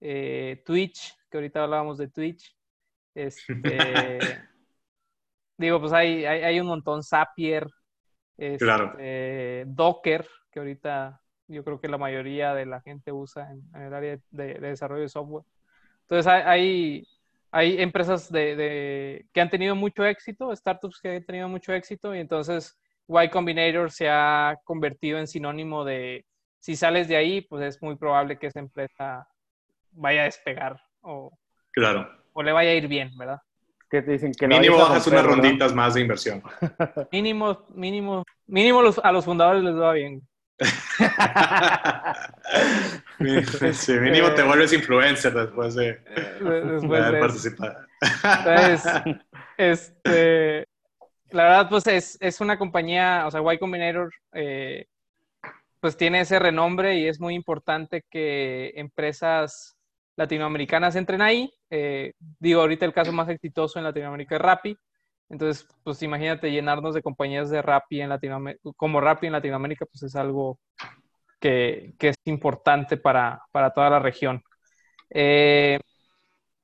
B: eh, Twitch, que ahorita hablábamos de Twitch. Este, <laughs> digo, pues hay, hay, un montón, Zapier, este, Docker, que ahorita yo creo que la mayoría de la gente usa en, el área de, de, desarrollo de software. Entonces hay, hay empresas de, que han tenido mucho éxito, startups que han tenido mucho éxito, y entonces Y Combinator se ha convertido en sinónimo de si sales de ahí, pues es muy probable que esa empresa vaya a despegar o,
A: claro.
B: o le vaya a ir bien, ¿verdad?
C: Que te dicen que
A: mínimo bajas unas ronditas más de inversión. <laughs>
B: mínimo, mínimo, mínimo a los fundadores les va bien.
A: Sí, mínimo te vuelves influencer después de, haber participado.
B: Entonces, <laughs> este, la verdad, pues es, es, una compañía, o sea, Y Combinator, eh, pues tiene ese renombre y es muy importante que empresas latinoamericanas entren ahí. Eh, digo, ahorita el caso más exitoso en Latinoamérica es Rappi. Entonces, pues imagínate llenarnos de compañías de Rappi en Latinoamérica, como Rappi en Latinoamérica, pues es algo que, es importante para, toda la región. Eh,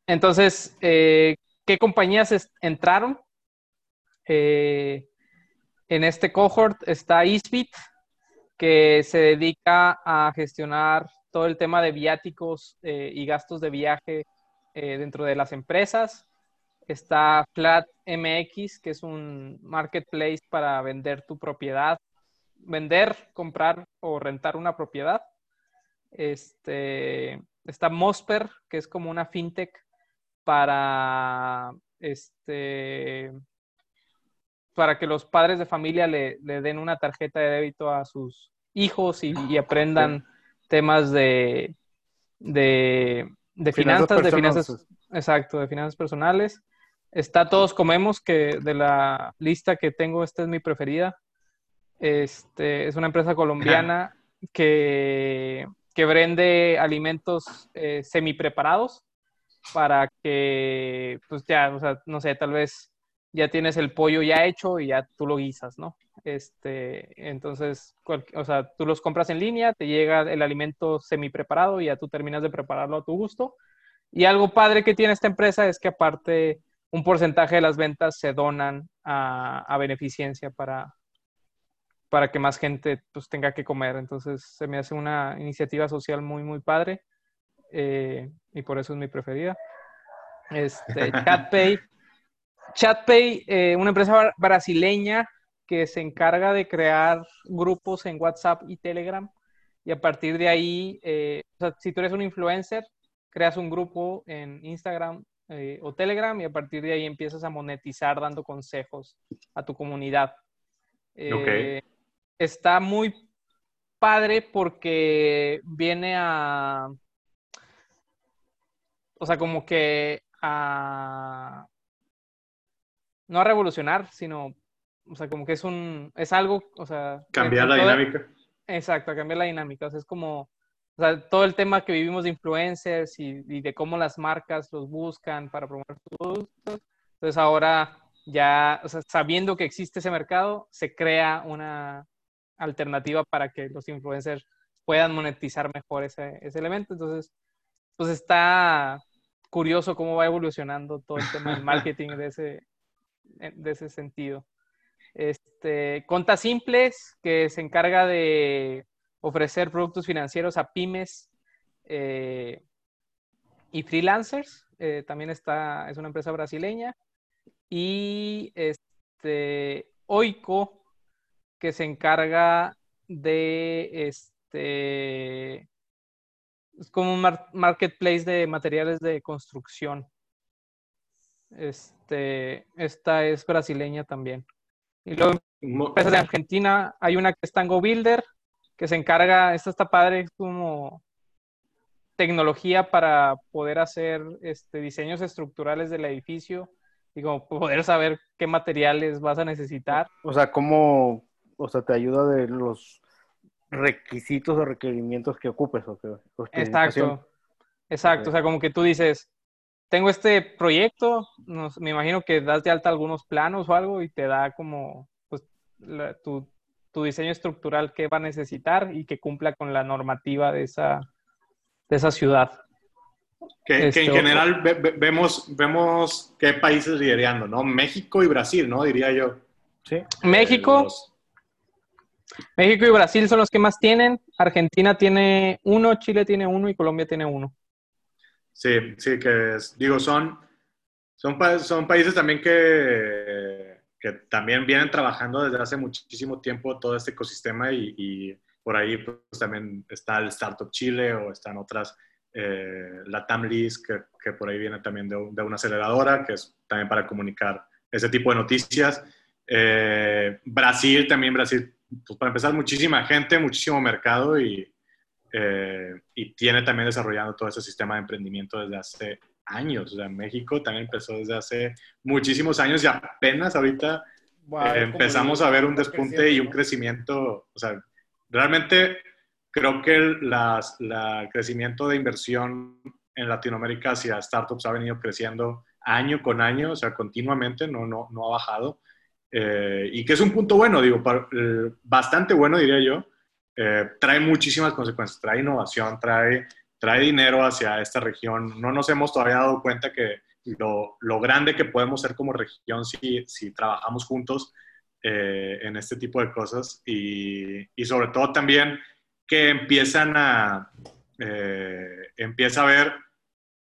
B: entonces, eh, ¿qué compañías entraron? Eh, en este cohort está Isbit, que se dedica a gestionar todo el tema de viáticos y gastos de viaje dentro de las empresas. Está Flat MX, que es un marketplace para vender tu propiedad, vender, comprar o rentar una propiedad. Este, está Mosper, que es como una fintech para, este, para que los padres de familia le, den una tarjeta de débito a sus hijos y, aprendan temas de, de, finanzas, de finanzas, exacto, de finanzas personales. Está Todos Comemos, que de la lista que tengo, esta es mi preferida. Este, es una empresa colombiana <laughs> que, que vende alimentos eh, semi preparados para que, pues ya, o sea, no sé, tal vez ya tienes el pollo ya hecho y ya tú lo guisas, ¿no? Este, entonces, o sea, tú los compras en línea, te llega el alimento semi preparado y ya tú terminas de prepararlo a tu gusto. Y algo padre que tiene esta empresa es que aparte un porcentaje de las ventas se donan a, beneficencia para, para que más gente pues, tenga que comer. Entonces se me hace una iniciativa social muy, muy padre eh, y por eso es mi preferida. Este, <laughs> ChatPay, ChatPay eh, una empresa brasileña que se encarga de crear grupos en WhatsApp y Telegram y a partir de ahí, eh, si tú eres un influencer, creas un grupo en Instagram eh, o Telegram y a partir de ahí empiezas a monetizar dando consejos a tu comunidad. Eh, está muy padre porque viene a, o sea, como que a, no a revolucionar, sino, o sea, como que es un, es algo, o sea...
A: Cambiar la dinámica.
B: Exacto, cambiar la dinámica, o sea, es como o sea, todo el tema que vivimos de influencers y, de cómo las marcas los buscan para promover sus productos. Entonces ahora ya, o sea, sabiendo que existe ese mercado, se crea una alternativa para que los influencers puedan monetizar mejor ese, ese elemento. Entonces, pues está curioso cómo va evolucionando todo el tema del <laughs> marketing de ese, de ese sentido. Este, Contas Simples, que se encarga de ofrecer productos financieros a pymes eh, y freelancers. Eh, también está, es una empresa brasileña. Y este, Oico, que se encarga de este, es como un marketplace de materiales de construcción. Este, esta es brasileña también. Y luego empresas de Argentina, hay una que es Tango Builder, que se encarga, esta está padre, es como tecnología para poder hacer este, diseños estructurales del edificio y como poder saber qué materiales vas a necesitar.
C: O sea, cómo, o sea, te ayuda de los requisitos o requerimientos que ocupes. O que,
B: exacto, exacto, o sea, como que tú dices, tengo este proyecto, me imagino que das de alta algunos planos o algo y te da como pues, tu, tu diseño estructural que va a necesitar y que cumpla con la normativa de esa, de esa ciudad.
A: Que, en este, general vemos, vemos qué países liderando, ¿no? México y Brasil, ¿no? Diría yo.
B: Sí. México. México y Brasil son los que más tienen. Argentina tiene uno, Chile tiene uno y Colombia tiene uno.
A: Sí, sí, que digo, son, son, son países también que que también vienen trabajando desde hace muchísimo tiempo todo este ecosistema y, por ahí pues, también está el Startup Chile o están otras, eh, la TAMLIS, que, que, por ahí viene también de, una aceleradora, que es también para comunicar ese tipo de noticias. Eh, Brasil también, Brasil, pues para empezar, muchísima gente, muchísimo mercado y, eh, y tiene también desarrollando todo ese sistema de emprendimiento desde hace años. O sea, México también empezó desde hace muchísimos años y apenas ahorita eh, empezamos a ver un despunte y un crecimiento. O sea, realmente creo que el crecimiento de inversión en Latinoamérica hacia startups ha venido creciendo año con año, o sea, continuamente, no, no, no ha bajado. Eh, y que es un punto bueno, digo, eh, bastante bueno, diría yo. trae muchísimas consecuencias, trae innovación, trae trae dinero hacia esta región. No nos hemos todavía dado cuenta que lo, lo grande que podemos ser como región si, si trabajamos juntos eh, en este tipo de cosas y, y, sobre todo también que empiezan a, eh, empieza a haber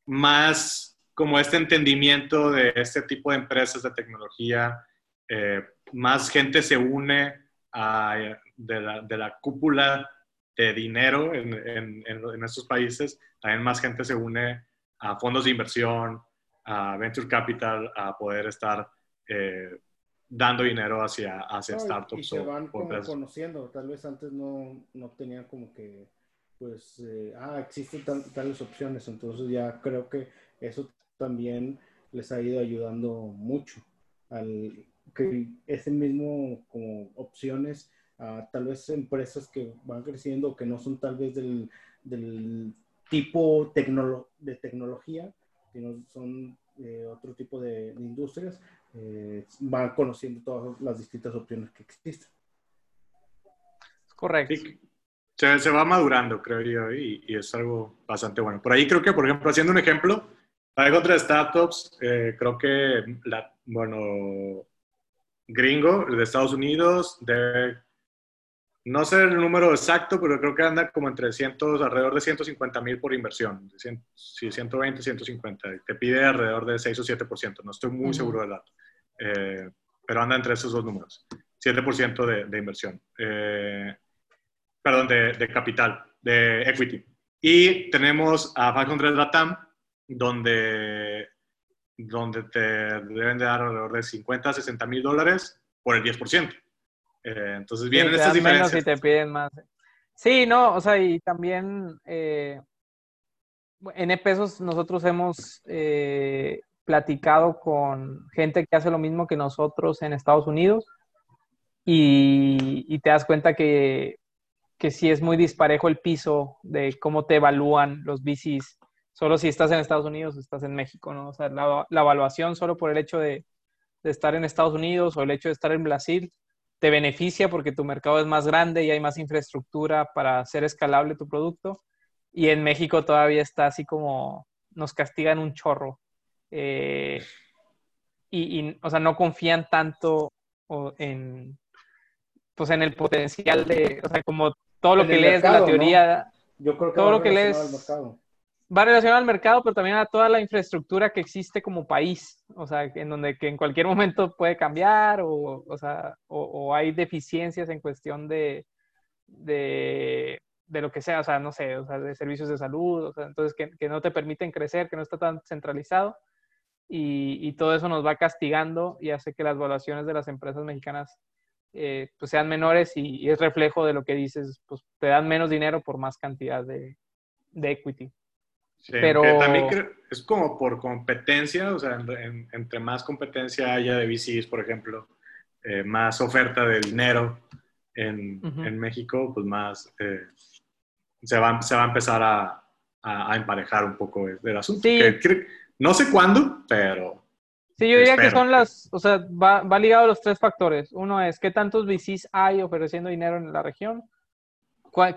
A: más como este entendimiento de este tipo de empresas de tecnología, eh, más gente se une a, de, la, de la cúpula de dinero en, en, en, estos países, también más gente se une a fondos de inversión, a venture capital, a poder estar eh, dando dinero hacia, hacia startups. Y
C: se van como conociendo, tal vez antes no, no tenían como que, pues, eh, ah, existen tales opciones, entonces ya creo que eso también les ha ido ayudando mucho al que ese mismo como opciones a tal vez empresas que van creciendo o que no son tal vez del, del tipo de tecnología, sino son eh, otro tipo de, industrias, eh, van conociendo todas las distintas opciones que existen.
B: Correcto.
A: se, se, va madurando, creo yo, y, y, es algo bastante bueno. Por ahí creo que, por ejemplo, haciendo un ejemplo, hay otras startups, eh, creo que, la, bueno, gringo de Estados Unidos, de, no sé el número exacto, pero creo que anda como entre 100, alrededor de 150 mil por inversión, sí, 120, 150, te pide alrededor de 6 o 7%, no estoy muy seguro del dato, eh, pero anda entre esos dos números, 7% de, de inversión, eh, perdón, de, de, capital, de equity. Y tenemos a 500 Latam, donde donde te deben de dar alrededor de 50 a 60 mil dólares por el 10%. Eh, entonces vienen sí, estas diferencias.
B: Menos si te piden más. Sí, no, o sea, y también eh, en e-pesos nosotros hemos eh, platicado con gente que hace lo mismo que nosotros en Estados Unidos y, y te das cuenta que, que sí es muy disparejo el piso de cómo te evalúan los VCs solo si estás en Estados Unidos o estás en México, ¿no? O sea, la, evaluación solo por el hecho de, estar en Estados Unidos o el hecho de estar en Brasil te beneficia porque tu mercado es más grande y hay más infraestructura para hacer escalable tu producto. Y en México todavía está así como nos castigan un chorro. Eh, y, o sea, no confían tanto en, pues en el potencial de, o sea, como todo lo que lees de la teoría,
C: Yo creo que
B: todo lo que lees, va relacionado al mercado, pero también a toda la infraestructura que existe como país, o sea, en donde que en cualquier momento puede cambiar o, o, sea, o, hay deficiencias en cuestión de, de, de, lo que sea, o sea, no sé, o sea, de servicios de salud, o sea, entonces que, que no te permiten crecer, que no está tan centralizado y, y, todo eso nos va castigando y hace que las valuaciones de las empresas mexicanas eh, pues sean menores y, y, es reflejo de lo que dices, pues te dan menos dinero por más cantidad de, de equity
A: pero también es como por competencia, o sea, entre más competencia haya de VCs, por ejemplo, eh, más oferta de dinero en, en México, pues más eh, se, va, se va a empezar a, a, emparejar un poco del asunto. no sé cuándo, pero...
B: Sí, yo diría que son las, o sea, va, va ligado a los tres factores. Uno es qué tantos VCs hay ofreciendo dinero en la región,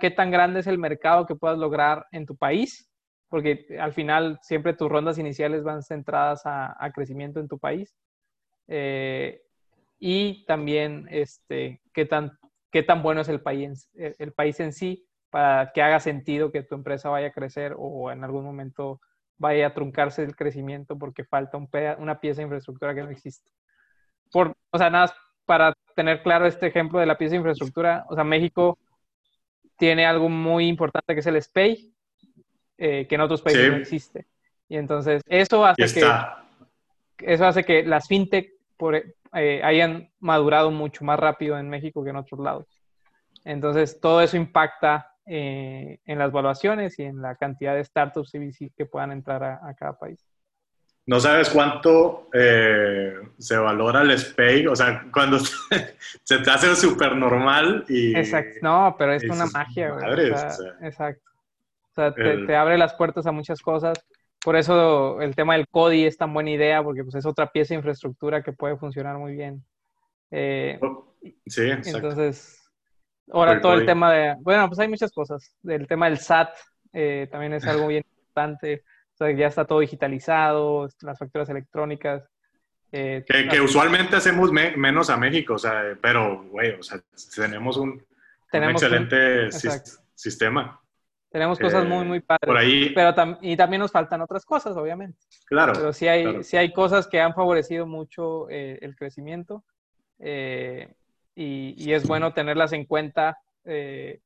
B: qué tan grande es el mercado que puedas lograr en tu país porque al final siempre tus rondas iniciales van centradas a, crecimiento en tu país. Eh, y también este, qué, tan, qué tan bueno es el país, el país en sí para que haga sentido que tu empresa vaya a crecer o en algún momento vaya a truncarse el crecimiento porque falta un una pieza de infraestructura que no existe. Por, o sea, nada, para tener claro este ejemplo de la pieza de infraestructura, o sea, México tiene algo muy importante que es el SPAY, eh, que en otros países no existe. Y entonces eso hace que eso hace que las fintech por, eh, hayan madurado mucho más rápido en México que en otros lados. Entonces todo eso impacta eh, en las valuaciones y en la cantidad de startups y VC que puedan entrar a, cada país.
A: No sabes cuánto se valora el SPAY, o sea, cuando <laughs> se te hace súper normal y...
B: Exacto, no, pero es una magia. Exacto. O sea, te, abre las puertas a muchas cosas. Por eso el tema del CODI es tan buena idea, porque pues, es otra pieza de infraestructura que puede funcionar muy bien. Eh,
A: oh, sí, exacto.
B: Entonces, ahora todo el tema de, bueno, pues hay muchas cosas. El tema del SAT eh, también es algo bien <laughs> importante. O sea, ya está todo digitalizado, las facturas electrónicas.
A: Eh, que, usualmente hacemos menos a México, o sea, pero, güey, o sea, tenemos un, excelente sistema.
B: Tenemos cosas muy, muy padres. Por ahí. Pero y también nos faltan otras cosas, obviamente.
A: Claro.
B: Pero sí hay, sí hay cosas que han favorecido mucho eh, el crecimiento eh, y, y, es bueno tenerlas en cuenta eh,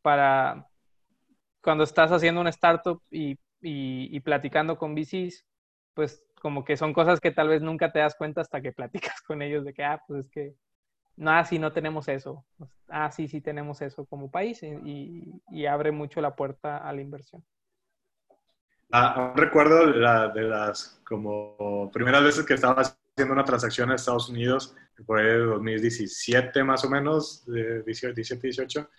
B: para cuando estás haciendo una startup y, y, platicando con VCs, pues como que son cosas que tal vez nunca te das cuenta hasta que platicas <laughs> con ellos de que, ah, pues es que, no, así no tenemos eso. Ah, sí, sí tenemos eso como país y, y abre mucho la puerta a la inversión.
A: Ah, recuerdo de las como primeras veces que estaba haciendo una transacción en Estados Unidos, por ahí 2017 más o menos, de 17, 18,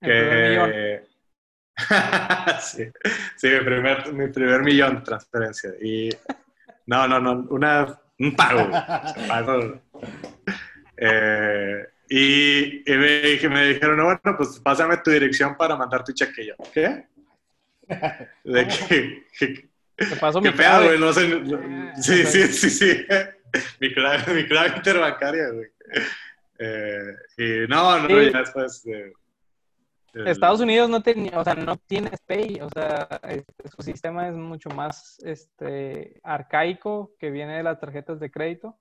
A: que... <laughs> sí, sí mi, primer, mi primer millón de transferencia. Y no, no, no, una, un pago. Eh, y, me, me, dijeron, no, bueno, pues pásame tu dirección para mandar tu cheque. yo, ¿qué? De que,
B: ¿Qué pasó,
A: mi pedo, güey? No sé. sí, sí, sí, sí. <laughs> mi, clave, mi clave interbancaria, güey. Eh, y no, no, ya después de,
B: Estados Unidos no tenía, o sea, no tiene Pay, o sea, este, su sistema es mucho más este, arcaico que viene de las tarjetas de crédito.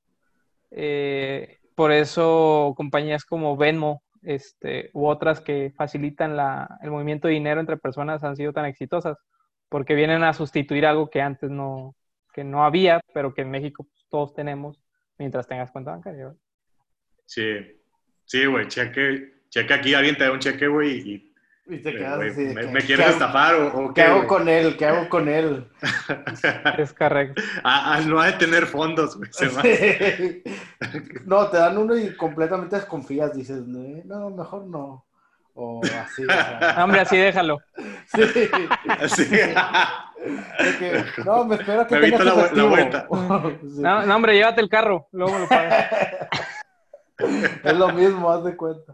B: Eh, por eso compañías como Venmo este, u otras que facilitan la, el movimiento de dinero entre personas han sido tan exitosas, porque vienen a sustituir algo que antes no, que no había, pero que en México pues, todos tenemos mientras tengas cuenta bancaria.
A: Sí, sí, güey, cheque, cheque aquí, alguien te da un cheque, güey, y
C: y te quedas así.
A: ¿Me, me quieres estafar o,
C: qué? ¿Qué hago con él? ¿Qué hago con él? <laughs>
B: es correcto.
A: Ah, no ha de tener fondos, güey.
C: no, te dan uno y completamente desconfías. Dices, no, mejor no. O así. <laughs>
B: Hombre, así déjalo. Sí.
A: Así.
C: Que, no, me espero que
A: me tengas la, la, vuelta. <laughs>
B: no, no, hombre, llévate el carro. Luego lo pagas.
C: es lo mismo, haz de cuenta.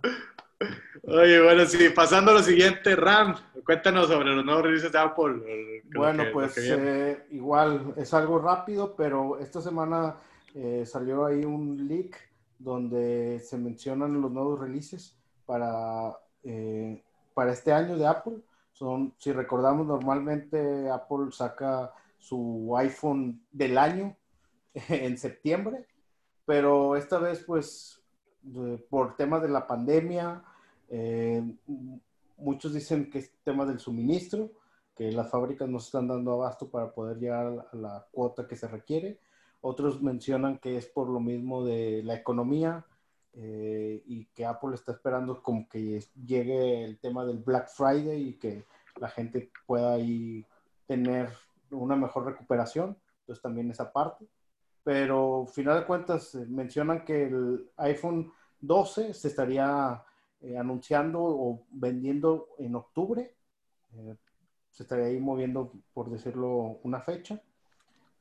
A: Oye, bueno, sí, pasando a lo siguiente, Ram, cuéntanos sobre los nuevos releases de Apple.
C: Bueno, pues eh, igual es algo rápido, pero esta semana eh, salió ahí un leak donde se mencionan los nuevos releases para, eh, para este año de Apple. Son, si recordamos, normalmente Apple saca su iPhone del año <laughs> en septiembre, pero esta vez, pues, por temas de la pandemia, eh, muchos dicen que es tema del suministro, que las fábricas no se están dando abasto para poder llegar a la cuota que se requiere. Otros mencionan que es por lo mismo de la economía eh, y que Apple está esperando como que llegue el tema del Black Friday y que la gente pueda ahí tener una mejor recuperación. Entonces también esa parte. Pero final de cuentas eh, mencionan que el iPhone 12 se estaría eh, anunciando o vendiendo en octubre. Eh, se estaría ahí moviendo, por decirlo, una fecha.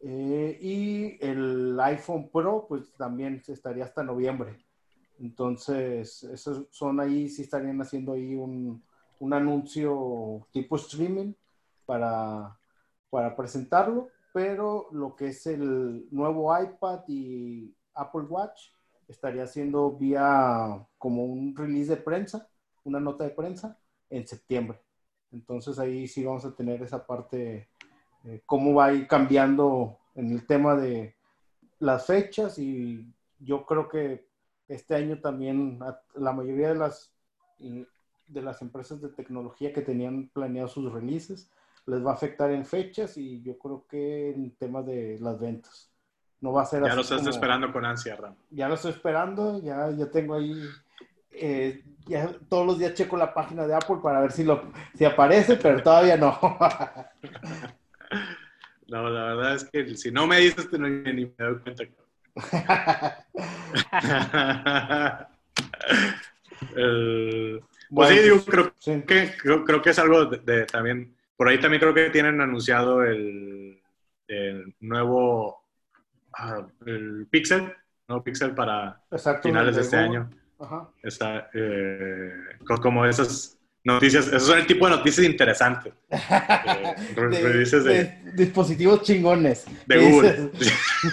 C: Eh, y el iPhone Pro, pues también se estaría hasta noviembre. Entonces, esos son ahí, sí estarían haciendo ahí un, un anuncio tipo streaming para, para presentarlo, pero lo que es el nuevo iPad y Apple Watch, estaría haciendo vía como un release de prensa, una nota de prensa en septiembre. Entonces ahí sí vamos a tener esa parte, eh, cómo va a ir cambiando en el tema de las fechas y yo creo que este año también la mayoría de las, de las empresas de tecnología que tenían planeado sus releases les va a afectar en fechas y yo creo que en temas de las ventas. No va a ser
A: Ya lo estás esperando con ansia, Ram.
C: Ya lo estoy esperando, ya, ya tengo ahí. Eh, ya todos los días checo la página de Apple para ver si, lo, si aparece, pero todavía no. <laughs>
A: no, la verdad es que si no me dices, no, ni me doy cuenta. <laughs> pues sí, digo, creo, Que, creo, que es algo de, también. Por ahí también creo que tienen anunciado el, el nuevo El Pixel, ¿no? Pixel para finales de este año. Está, eh, como esas noticias, esos son el tipo de noticias interesantes. <laughs>
C: de, dispositivos chingones.
A: De Google.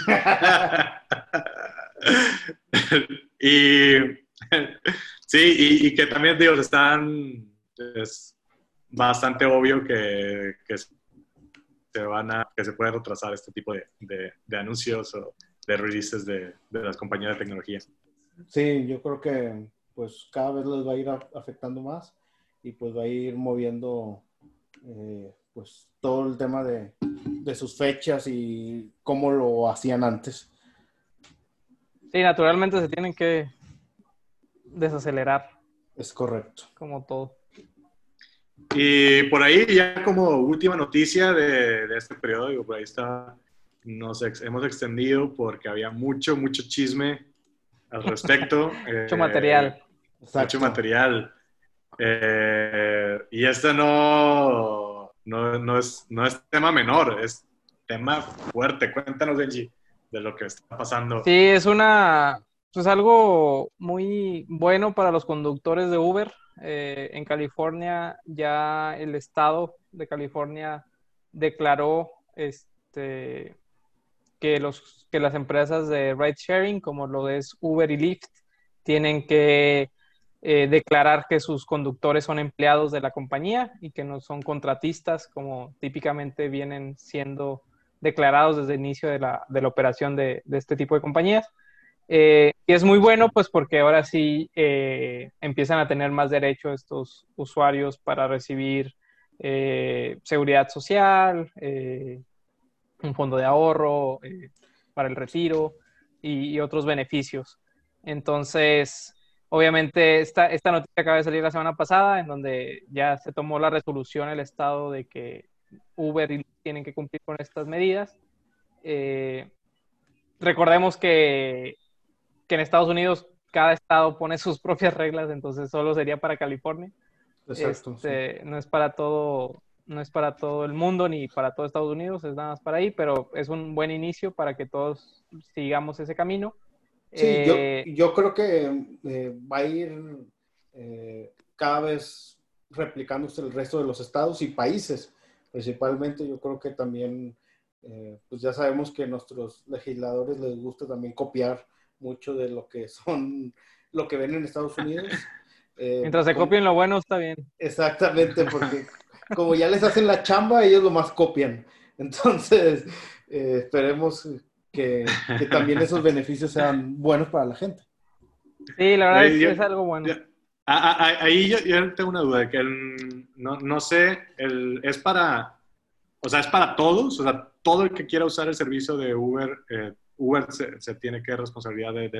A: <laughs> y sí, y, que también, digo, están, es bastante obvio que, que se van a, que se puede retrasar este tipo de, de, anuncios o de releases de, de, las compañías de tecnología.
C: Sí, yo creo que pues cada vez les va a ir afectando más y pues va a ir moviendo eh, pues todo el tema de, de, sus fechas y cómo lo hacían antes.
B: Sí, naturalmente se tienen que desacelerar.
C: Es correcto.
B: Como todo.
A: Y por ahí ya como última noticia de, de este periodo, digo, por ahí está, nos hemos extendido porque había mucho, mucho chisme al respecto. <laughs>
B: mucho material.
A: Eh, mucho material. Eh, y esto no, no, no, es, no es tema menor, es tema fuerte. Cuéntanos, Benji, de lo que está pasando.
B: Sí, es una, pues algo muy bueno para los conductores de Uber. Eh, en California ya el estado de California declaró este, que, los, que las empresas de ride sharing, como lo es Uber y Lyft, tienen que eh, declarar que sus conductores son empleados de la compañía y que no son contratistas, como típicamente vienen siendo declarados desde el inicio de la, de la operación de, de, este tipo de compañías. Eh, y es muy bueno, pues porque ahora sí eh, empiezan a tener más derecho estos usuarios para recibir seguridad social, un fondo de ahorro para el retiro y, y otros beneficios. Entonces, Obviamente, esta, esta noticia acaba de salir la semana pasada, en donde ya se tomó la resolución el Estado de que Uber tienen que cumplir con estas medidas. Eh, recordemos que, que, en Estados Unidos cada estado pone sus propias reglas, entonces solo sería para California. Exacto. Este, no es para todo, no es para todo el mundo ni para todo Estados Unidos, es nada más para ahí, pero es un buen inicio para que todos sigamos ese camino.
C: Sí, yo, eh, yo, creo que eh, va a ir eh, cada vez replicándose el resto de los estados y países. Principalmente yo creo que también, pues ya sabemos que a nuestros legisladores les gusta también copiar mucho de lo que son, lo que ven en Estados Unidos. <laughs>
B: Mientras se copien lo bueno, está bien.
C: Exactamente, <laughs> porque como ya les hacen la chamba, ellos lo más copian. Entonces, esperemos que, también esos <laughs> beneficios sean buenos para la gente.
B: Sí, la verdad es, que es algo bueno.
A: ahí yo, tengo una duda, que no, no, sé, el, es para, o sea, es para todos, o sea, todo el que quiera usar el servicio de Uber, eh, Uber se, tiene que responsabilidad de,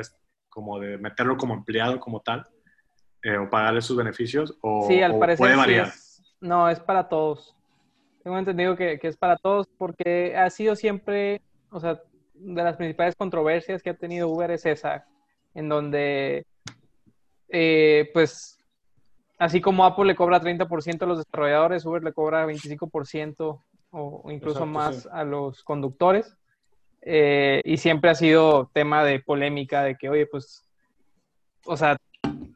A: como de meterlo como empleado como tal, eh, o pagarle sus beneficios, o,
B: sí, al parecer puede variar. no, es para todos. Tengo entendido que, que, es para todos porque ha sido siempre, o sea, de las principales controversias que ha tenido Uber es esa, en donde, eh, pues, así como Apple le cobra 30% a los desarrolladores, Uber le cobra 25% o incluso más a los conductores. Eh, y siempre ha sido tema de polémica de que, oye, pues, o sea,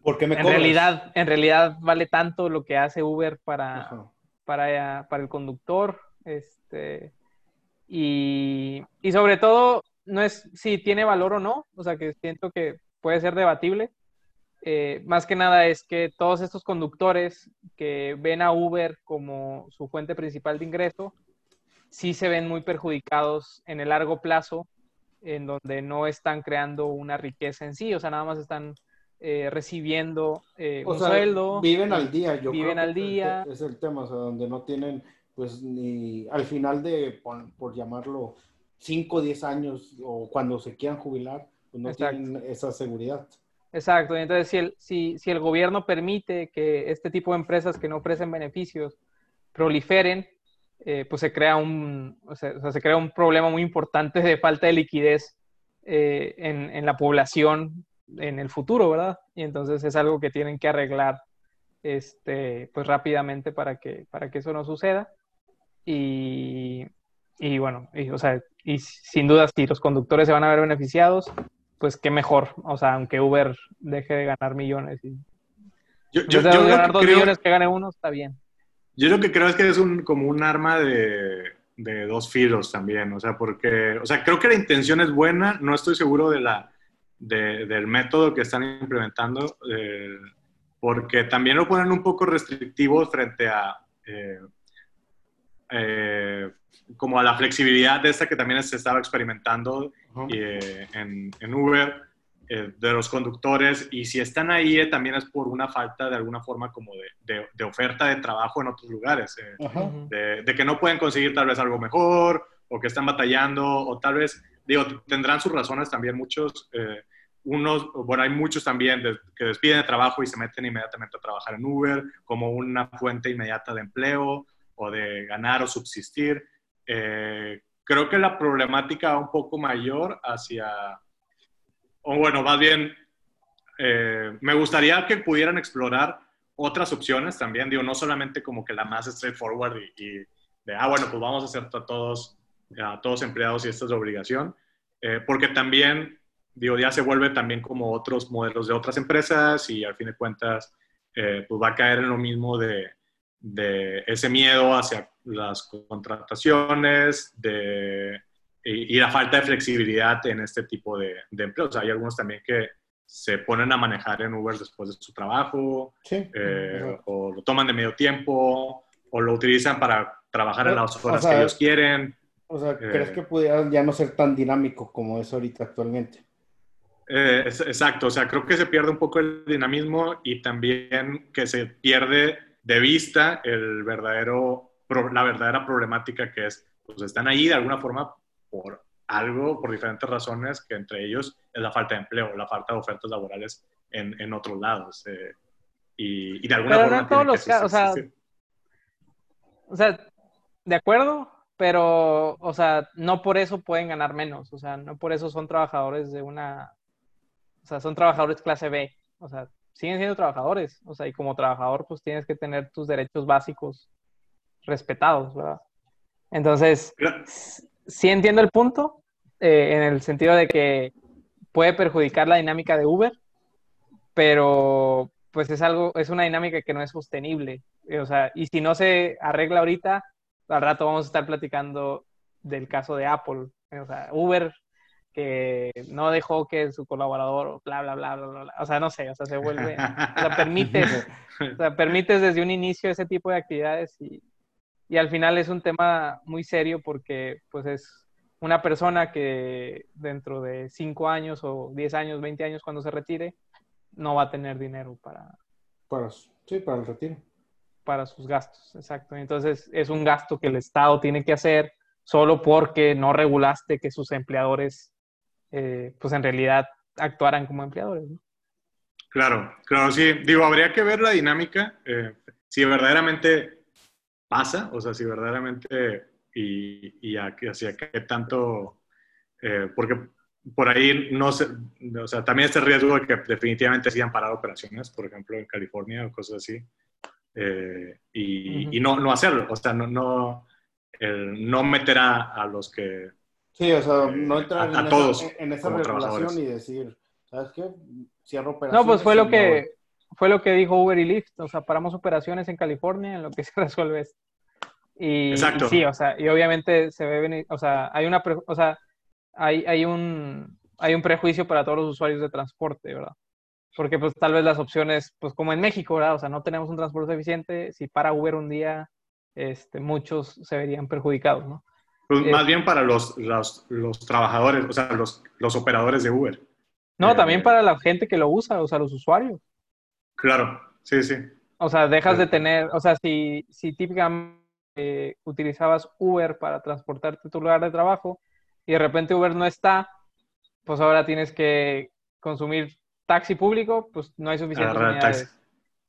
B: en, realidad, en realidad vale tanto lo que hace Uber para, para, para el conductor. Este, y, y, sobre todo, no es si tiene valor o no, o sea que siento que puede ser debatible. Eh, más que nada es que todos estos conductores que ven a Uber como su fuente principal de ingreso, sí se ven muy perjudicados en el largo plazo, en donde no están creando una riqueza en sí, o sea, nada más están eh, recibiendo eh, un sueldo.
C: Viven al día, yo
B: viven al día.
C: Es el tema, o sea, donde no tienen pues ni al final de, por, llamarlo, 5 o 10 años o cuando se quieran jubilar, pues no tienen esa seguridad.
B: Exacto, entonces si el, si, si el gobierno permite que este tipo de empresas que no ofrecen beneficios proliferen, eh, pues se crea, un, o sea, se crea un problema muy importante de falta de liquidez eh, en, en, la población en el futuro, ¿verdad? Y entonces es algo que tienen que arreglar este, pues rápidamente para que, para que eso no suceda. Y, y bueno, y, o sea, y sin duda si los conductores se van a ver beneficiados, pues qué mejor. O sea, aunque Uber deje de ganar millones. Y,
A: yo, yo, yo
B: ganar dos millones que gane uno, está bien.
A: Yo lo que creo es que es un, como un arma de, de dos filos también. O sea, porque, o sea, creo que la intención es buena. No estoy seguro de la, de, del método que están implementando. Eh, porque también lo ponen un poco restrictivo frente a eh, eh, como a la flexibilidad de esta que también se estaba experimentando eh, en, en, Uber, eh, de los conductores y si están ahí eh, también es por una falta de alguna forma como de, de, oferta de trabajo en otros lugares, de, de, que no pueden conseguir tal vez algo mejor o que están batallando o tal vez, digo, tendrán sus razones también muchos unos, bueno, hay muchos también que despiden de trabajo y se meten inmediatamente a trabajar en Uber como una fuente inmediata de empleo o de ganar o subsistir. Eh, creo que la problemática va un poco mayor hacia, o bueno, más bien, eh, me gustaría que pudieran explorar otras opciones también, digo, no solamente como que la más straightforward y, y de, ah, bueno, pues vamos a hacer a todos, a todos empleados y esta es la obligación, eh, porque también digo, ya se vuelve también como otros modelos de otras empresas y al fin de cuentas, eh, pues va a caer en lo mismo de, de, ese miedo hacia las contrataciones de, y, la falta de flexibilidad en este tipo de, de, empleos. Hay algunos también que se ponen a manejar en Uber después de su trabajo, eh, o lo toman de medio tiempo, o lo utilizan para trabajar en las horas que ellos quieren.
C: O sea, ¿crees eh, que pudiera ya no ser tan dinámico como es ahorita actualmente?
A: Eh, exacto, o sea, creo que se pierde un poco el dinamismo y también que se pierde de vista el verdadero, la verdadera problemática que es, pues están ahí de alguna forma por algo, por diferentes razones, que entre ellos es la falta de empleo, la falta de ofertas laborales en, en otros lados. Eh, y, de alguna forma...
B: todos los casos, o sea, o sea, de acuerdo, pero, o sea, no por eso pueden ganar menos, o sea, no por eso son trabajadores de una o sea, son trabajadores clase B. O sea, siguen siendo trabajadores. O sea, y como trabajador, pues tienes que tener tus derechos básicos respetados, ¿verdad? Entonces, sí entiendo el punto, eh, en el sentido de que puede perjudicar la dinámica de Uber, pero pues es algo, es una dinámica que no es sostenible. O sea, y si no se arregla ahorita, al rato vamos a estar platicando del caso de Apple. O sea, Uber que no dejó que su colaborador, bla, bla, bla, bla, bla, o sea, no sé, o sea, se vuelve, o sea, permites, <laughs> o sea, permites desde un inicio ese tipo de actividades y, y al final es un tema muy serio porque, pues, es una persona que dentro de 5 años o 10 años, 20 años, cuando se retire, no va a tener dinero para...
C: para sí, para el retiro.
B: Para sus gastos, exacto. Entonces, es un gasto que el Estado tiene que hacer solo porque no regulaste que sus empleadores eh, pues en realidad actuaran como empleadores.
A: Claro, claro, sí. Digo, habría que ver la dinámica, eh, si verdaderamente pasa, o sea, si verdaderamente y, y hacia qué tanto, eh, porque por ahí no sé, o sea, también este riesgo de que definitivamente sigan parar operaciones, por ejemplo, en California o cosas así, y, y, no, no hacerlo, o sea, no, no, no meter a los que
C: Sí, o sea, no entrar en, esa, en, esa, regulación y decir, ¿sabes qué? Cierro operaciones.
B: No, pues fue lo que fue lo que dijo Uber y Lyft, o sea, paramos operaciones en California en lo que <laughs> se resuelve esto. Y, Exacto. sí, o sea, y obviamente se ve venir, o sea, hay una, o sea, hay, hay un hay un prejuicio para todos los usuarios de transporte, ¿verdad? Porque pues tal vez las opciones, pues como en México, ¿verdad? O sea, no tenemos un transporte eficiente, si para Uber un día, este, muchos se verían perjudicados, ¿no?
A: Pues más bien para los, los, los, trabajadores, o sea, los, los operadores de Uber.
B: No, eh, también para la gente que lo usa, o sea, los usuarios.
A: Claro, sí, sí.
B: O sea, dejas de tener, o sea, si, si típicamente eh, utilizabas Uber para transportarte a tu lugar de trabajo y de repente Uber no está, pues ahora tienes que consumir taxi público, pues no hay suficiente unidades.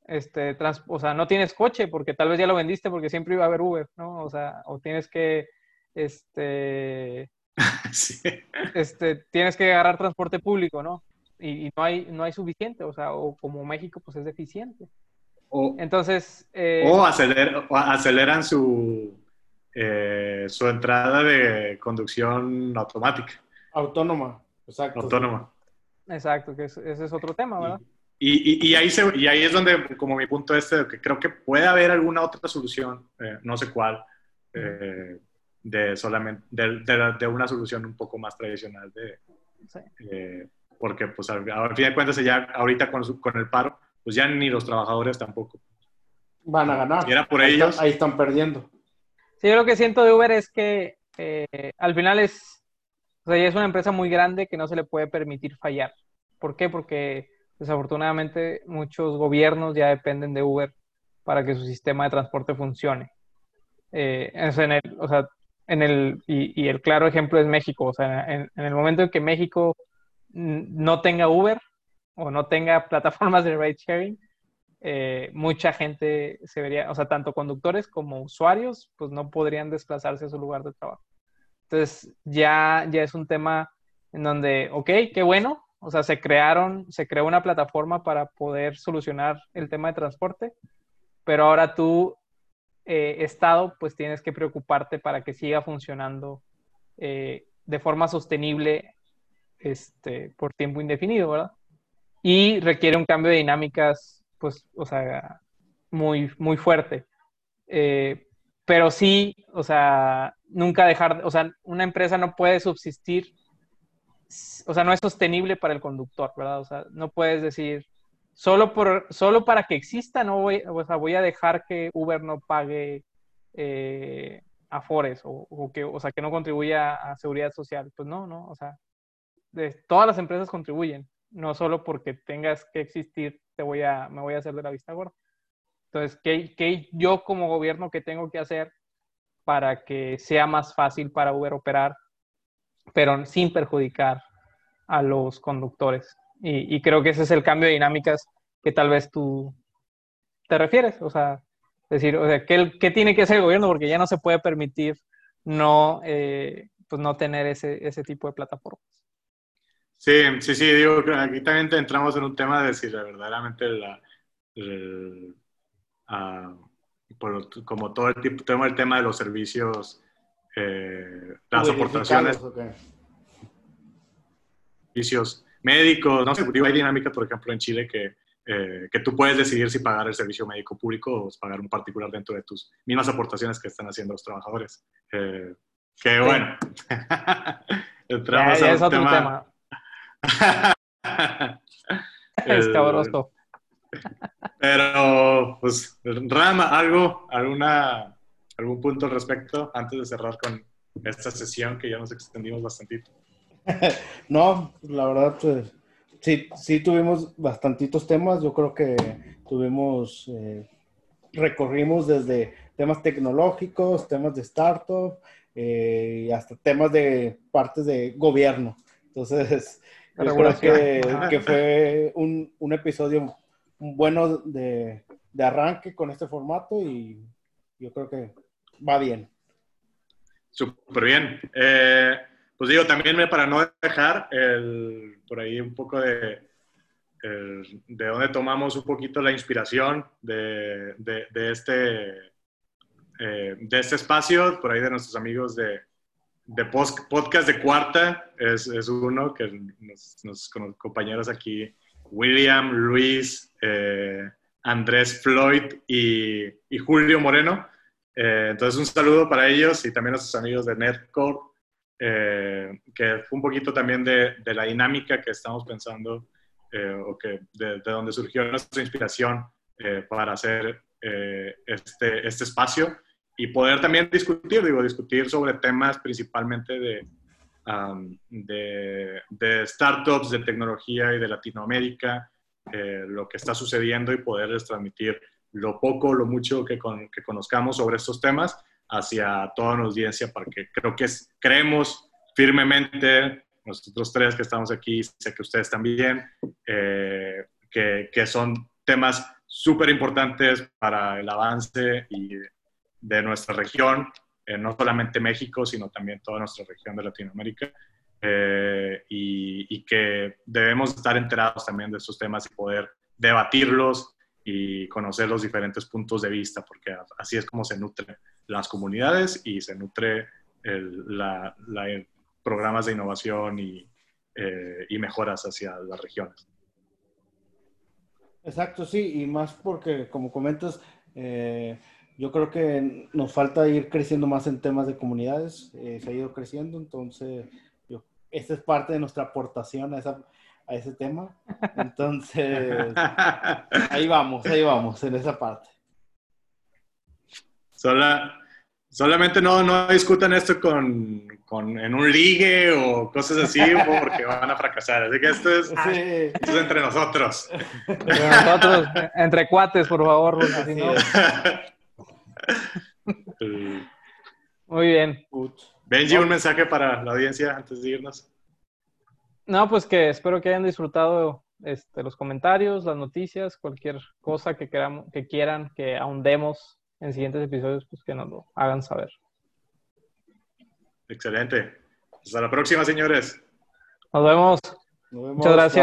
B: Este, o sea, no tienes coche porque tal vez ya lo vendiste porque siempre iba a haber Uber, ¿no? O sea, o tienes que este, <laughs> este, tienes que agarrar transporte público, ¿no? Y, no, hay, no hay suficiente, o sea, o como México, pues es deficiente.
A: O,
B: Entonces...
A: Eh, o, aceleran su, eh, su entrada de conducción automática.
C: Autónoma, exacto.
A: Autónoma.
B: Exacto, que ese es otro tema, ¿verdad?
A: Y, y, ahí y ahí es donde, como mi punto este, que creo que puede haber alguna otra solución, eh, no sé cuál, eh, de solamente de, de, una solución un poco más tradicional de eh, porque pues al, fin de cuentas ya ahorita con, con, el paro pues ya ni los trabajadores tampoco
C: van a ganar
A: y era por
C: ahí
A: ellos
C: están, ahí están perdiendo
B: sí yo lo que siento de Uber es que eh, al final es o sea, es una empresa muy grande que no se le puede permitir fallar ¿Por qué? Porque desafortunadamente muchos gobiernos ya dependen de Uber para que su sistema de transporte funcione. Eh, en el, o sea, en el, y, el claro ejemplo es México. O sea, en, el momento en que México no tenga Uber o no tenga <laughs> plataformas de ride sharing, eh, mucha gente se vería, o sea, tanto conductores como usuarios, pues no podrían desplazarse a su lugar de trabajo. Entonces, ya, ya es un tema en donde, ok, qué bueno, o sea, se crearon, se creó una plataforma para poder solucionar el tema de transporte, pero ahora tú, eh, Estado, pues tienes que preocuparte para que siga funcionando eh, de forma sostenible este, por tiempo indefinido, ¿verdad? Y requiere un cambio de dinámicas, pues, o sea, muy, muy fuerte. Eh, pero sí, o sea, nunca dejar, o sea, una empresa no puede subsistir o sea, no es sostenible para el conductor, ¿verdad? O sea, no puedes decir, solo, por, solo para que exista, no voy, o sea, voy a dejar que Uber no pague eh, afores o, que, o sea, que no contribuya a seguridad social. Pues no, no, o sea, todas las empresas contribuyen, no solo porque tengas que existir, te voy a, me voy a hacer de la vista gorda. Entonces, ¿qué, ¿qué, yo como gobierno qué tengo que hacer para que sea más fácil para Uber operar pero sin perjudicar a los conductores. Y, creo que ese es el cambio de dinámicas que tal vez tú te refieres. O sea, decir, o sea, ¿qué, ¿qué, tiene que hacer el gobierno? Porque ya no se puede permitir no, eh, pues no tener ese, ese tipo de plataformas.
A: Sí, sí, sí, digo, aquí también entramos en un tema de si verdaderamente la, ah, como todo el, tipo, tema, el tema de los servicios eh, las aportaciones, servicios médicos, no sé, hay dinámica, por ejemplo, en Chile que, eh, que tú puedes decidir si pagar el servicio médico público o pagar un particular dentro de tus mismas aportaciones que están haciendo los trabajadores. Eh, que bueno, <laughs>
B: entramos ya, es otro tema. <laughs> es cabroso.
A: Pero, pues, Rama, algo, alguna ¿Algún punto al respecto antes de cerrar con esta sesión que ya nos extendimos bastantito? <laughs>
C: no, la verdad, pues, sí, sí tuvimos bastantitos temas. Yo creo que tuvimos, eh, recorrimos desde temas tecnológicos, temas de startup eh, y hasta temas de partes de gobierno. Entonces, yo creo que, que fue un, un, episodio bueno de, de arranque con este formato y yo creo que va bien.
A: Súper bien. Eh, pues digo, también para no dejar el, por ahí un poco de, de dónde tomamos un poquito la inspiración de, de, este, eh, de este espacio, por ahí de nuestros amigos de, de podcast de cuarta, es, es uno que nos, compañeros aquí, William, Luis, eh, Andrés Floyd y, y Julio Moreno, eh, entonces, un saludo para ellos y también a sus amigos de Netcore, eh, que fue un poquito también de, la dinámica que estamos pensando eh, o que de, donde surgió nuestra inspiración para hacer este, este espacio y poder también discutir, digo, discutir sobre temas principalmente de, de, de, startups, de tecnología y de Latinoamérica, lo que está sucediendo y poderles transmitir lo poco, lo mucho que, que conozcamos sobre estos temas hacia toda la audiencia, porque creo que creemos firmemente, nosotros tres que estamos aquí, sé que ustedes también, eh, que, que, son temas súper importantes para el avance y de nuestra región, eh, no solamente México, sino también toda nuestra región de Latinoamérica, eh, y, y, que debemos estar enterados también de estos temas y poder debatirlos y conocer los diferentes puntos de vista, porque así es como se nutren las comunidades y se nutre el, la, programas de innovación y, eh, y, mejoras hacia las regiones.
C: Exacto, sí, y más porque, como comentas, eh, yo creo que nos falta ir creciendo más en temas de comunidades, eh, se ha ido creciendo, entonces yo, esta es parte de nuestra aportación a esa a ese tema. Entonces, <laughs> ahí vamos, ahí vamos, en esa parte.
A: Son Solamente no, no discutan esto con, con, en un ligue o cosas así porque van a fracasar. Así que esto es,
C: Sí.
A: esto es entre nosotros.
B: Entre nosotros, entre cuates, por favor, porque si no-
A: Eh, <laughs>
B: Muy bien.
A: Benji, un mensaje para la audiencia antes de irnos.
B: No, pues que espero que hayan disfrutado este, los comentarios, las noticias, cualquier cosa que, queramos, que quieran que ahondemos en siguientes episodios, pues que nos lo hagan saber.
A: Excelente. Hasta la próxima, señores.
B: Nos vemos.
C: Nos vemos.
B: Muchas gracias.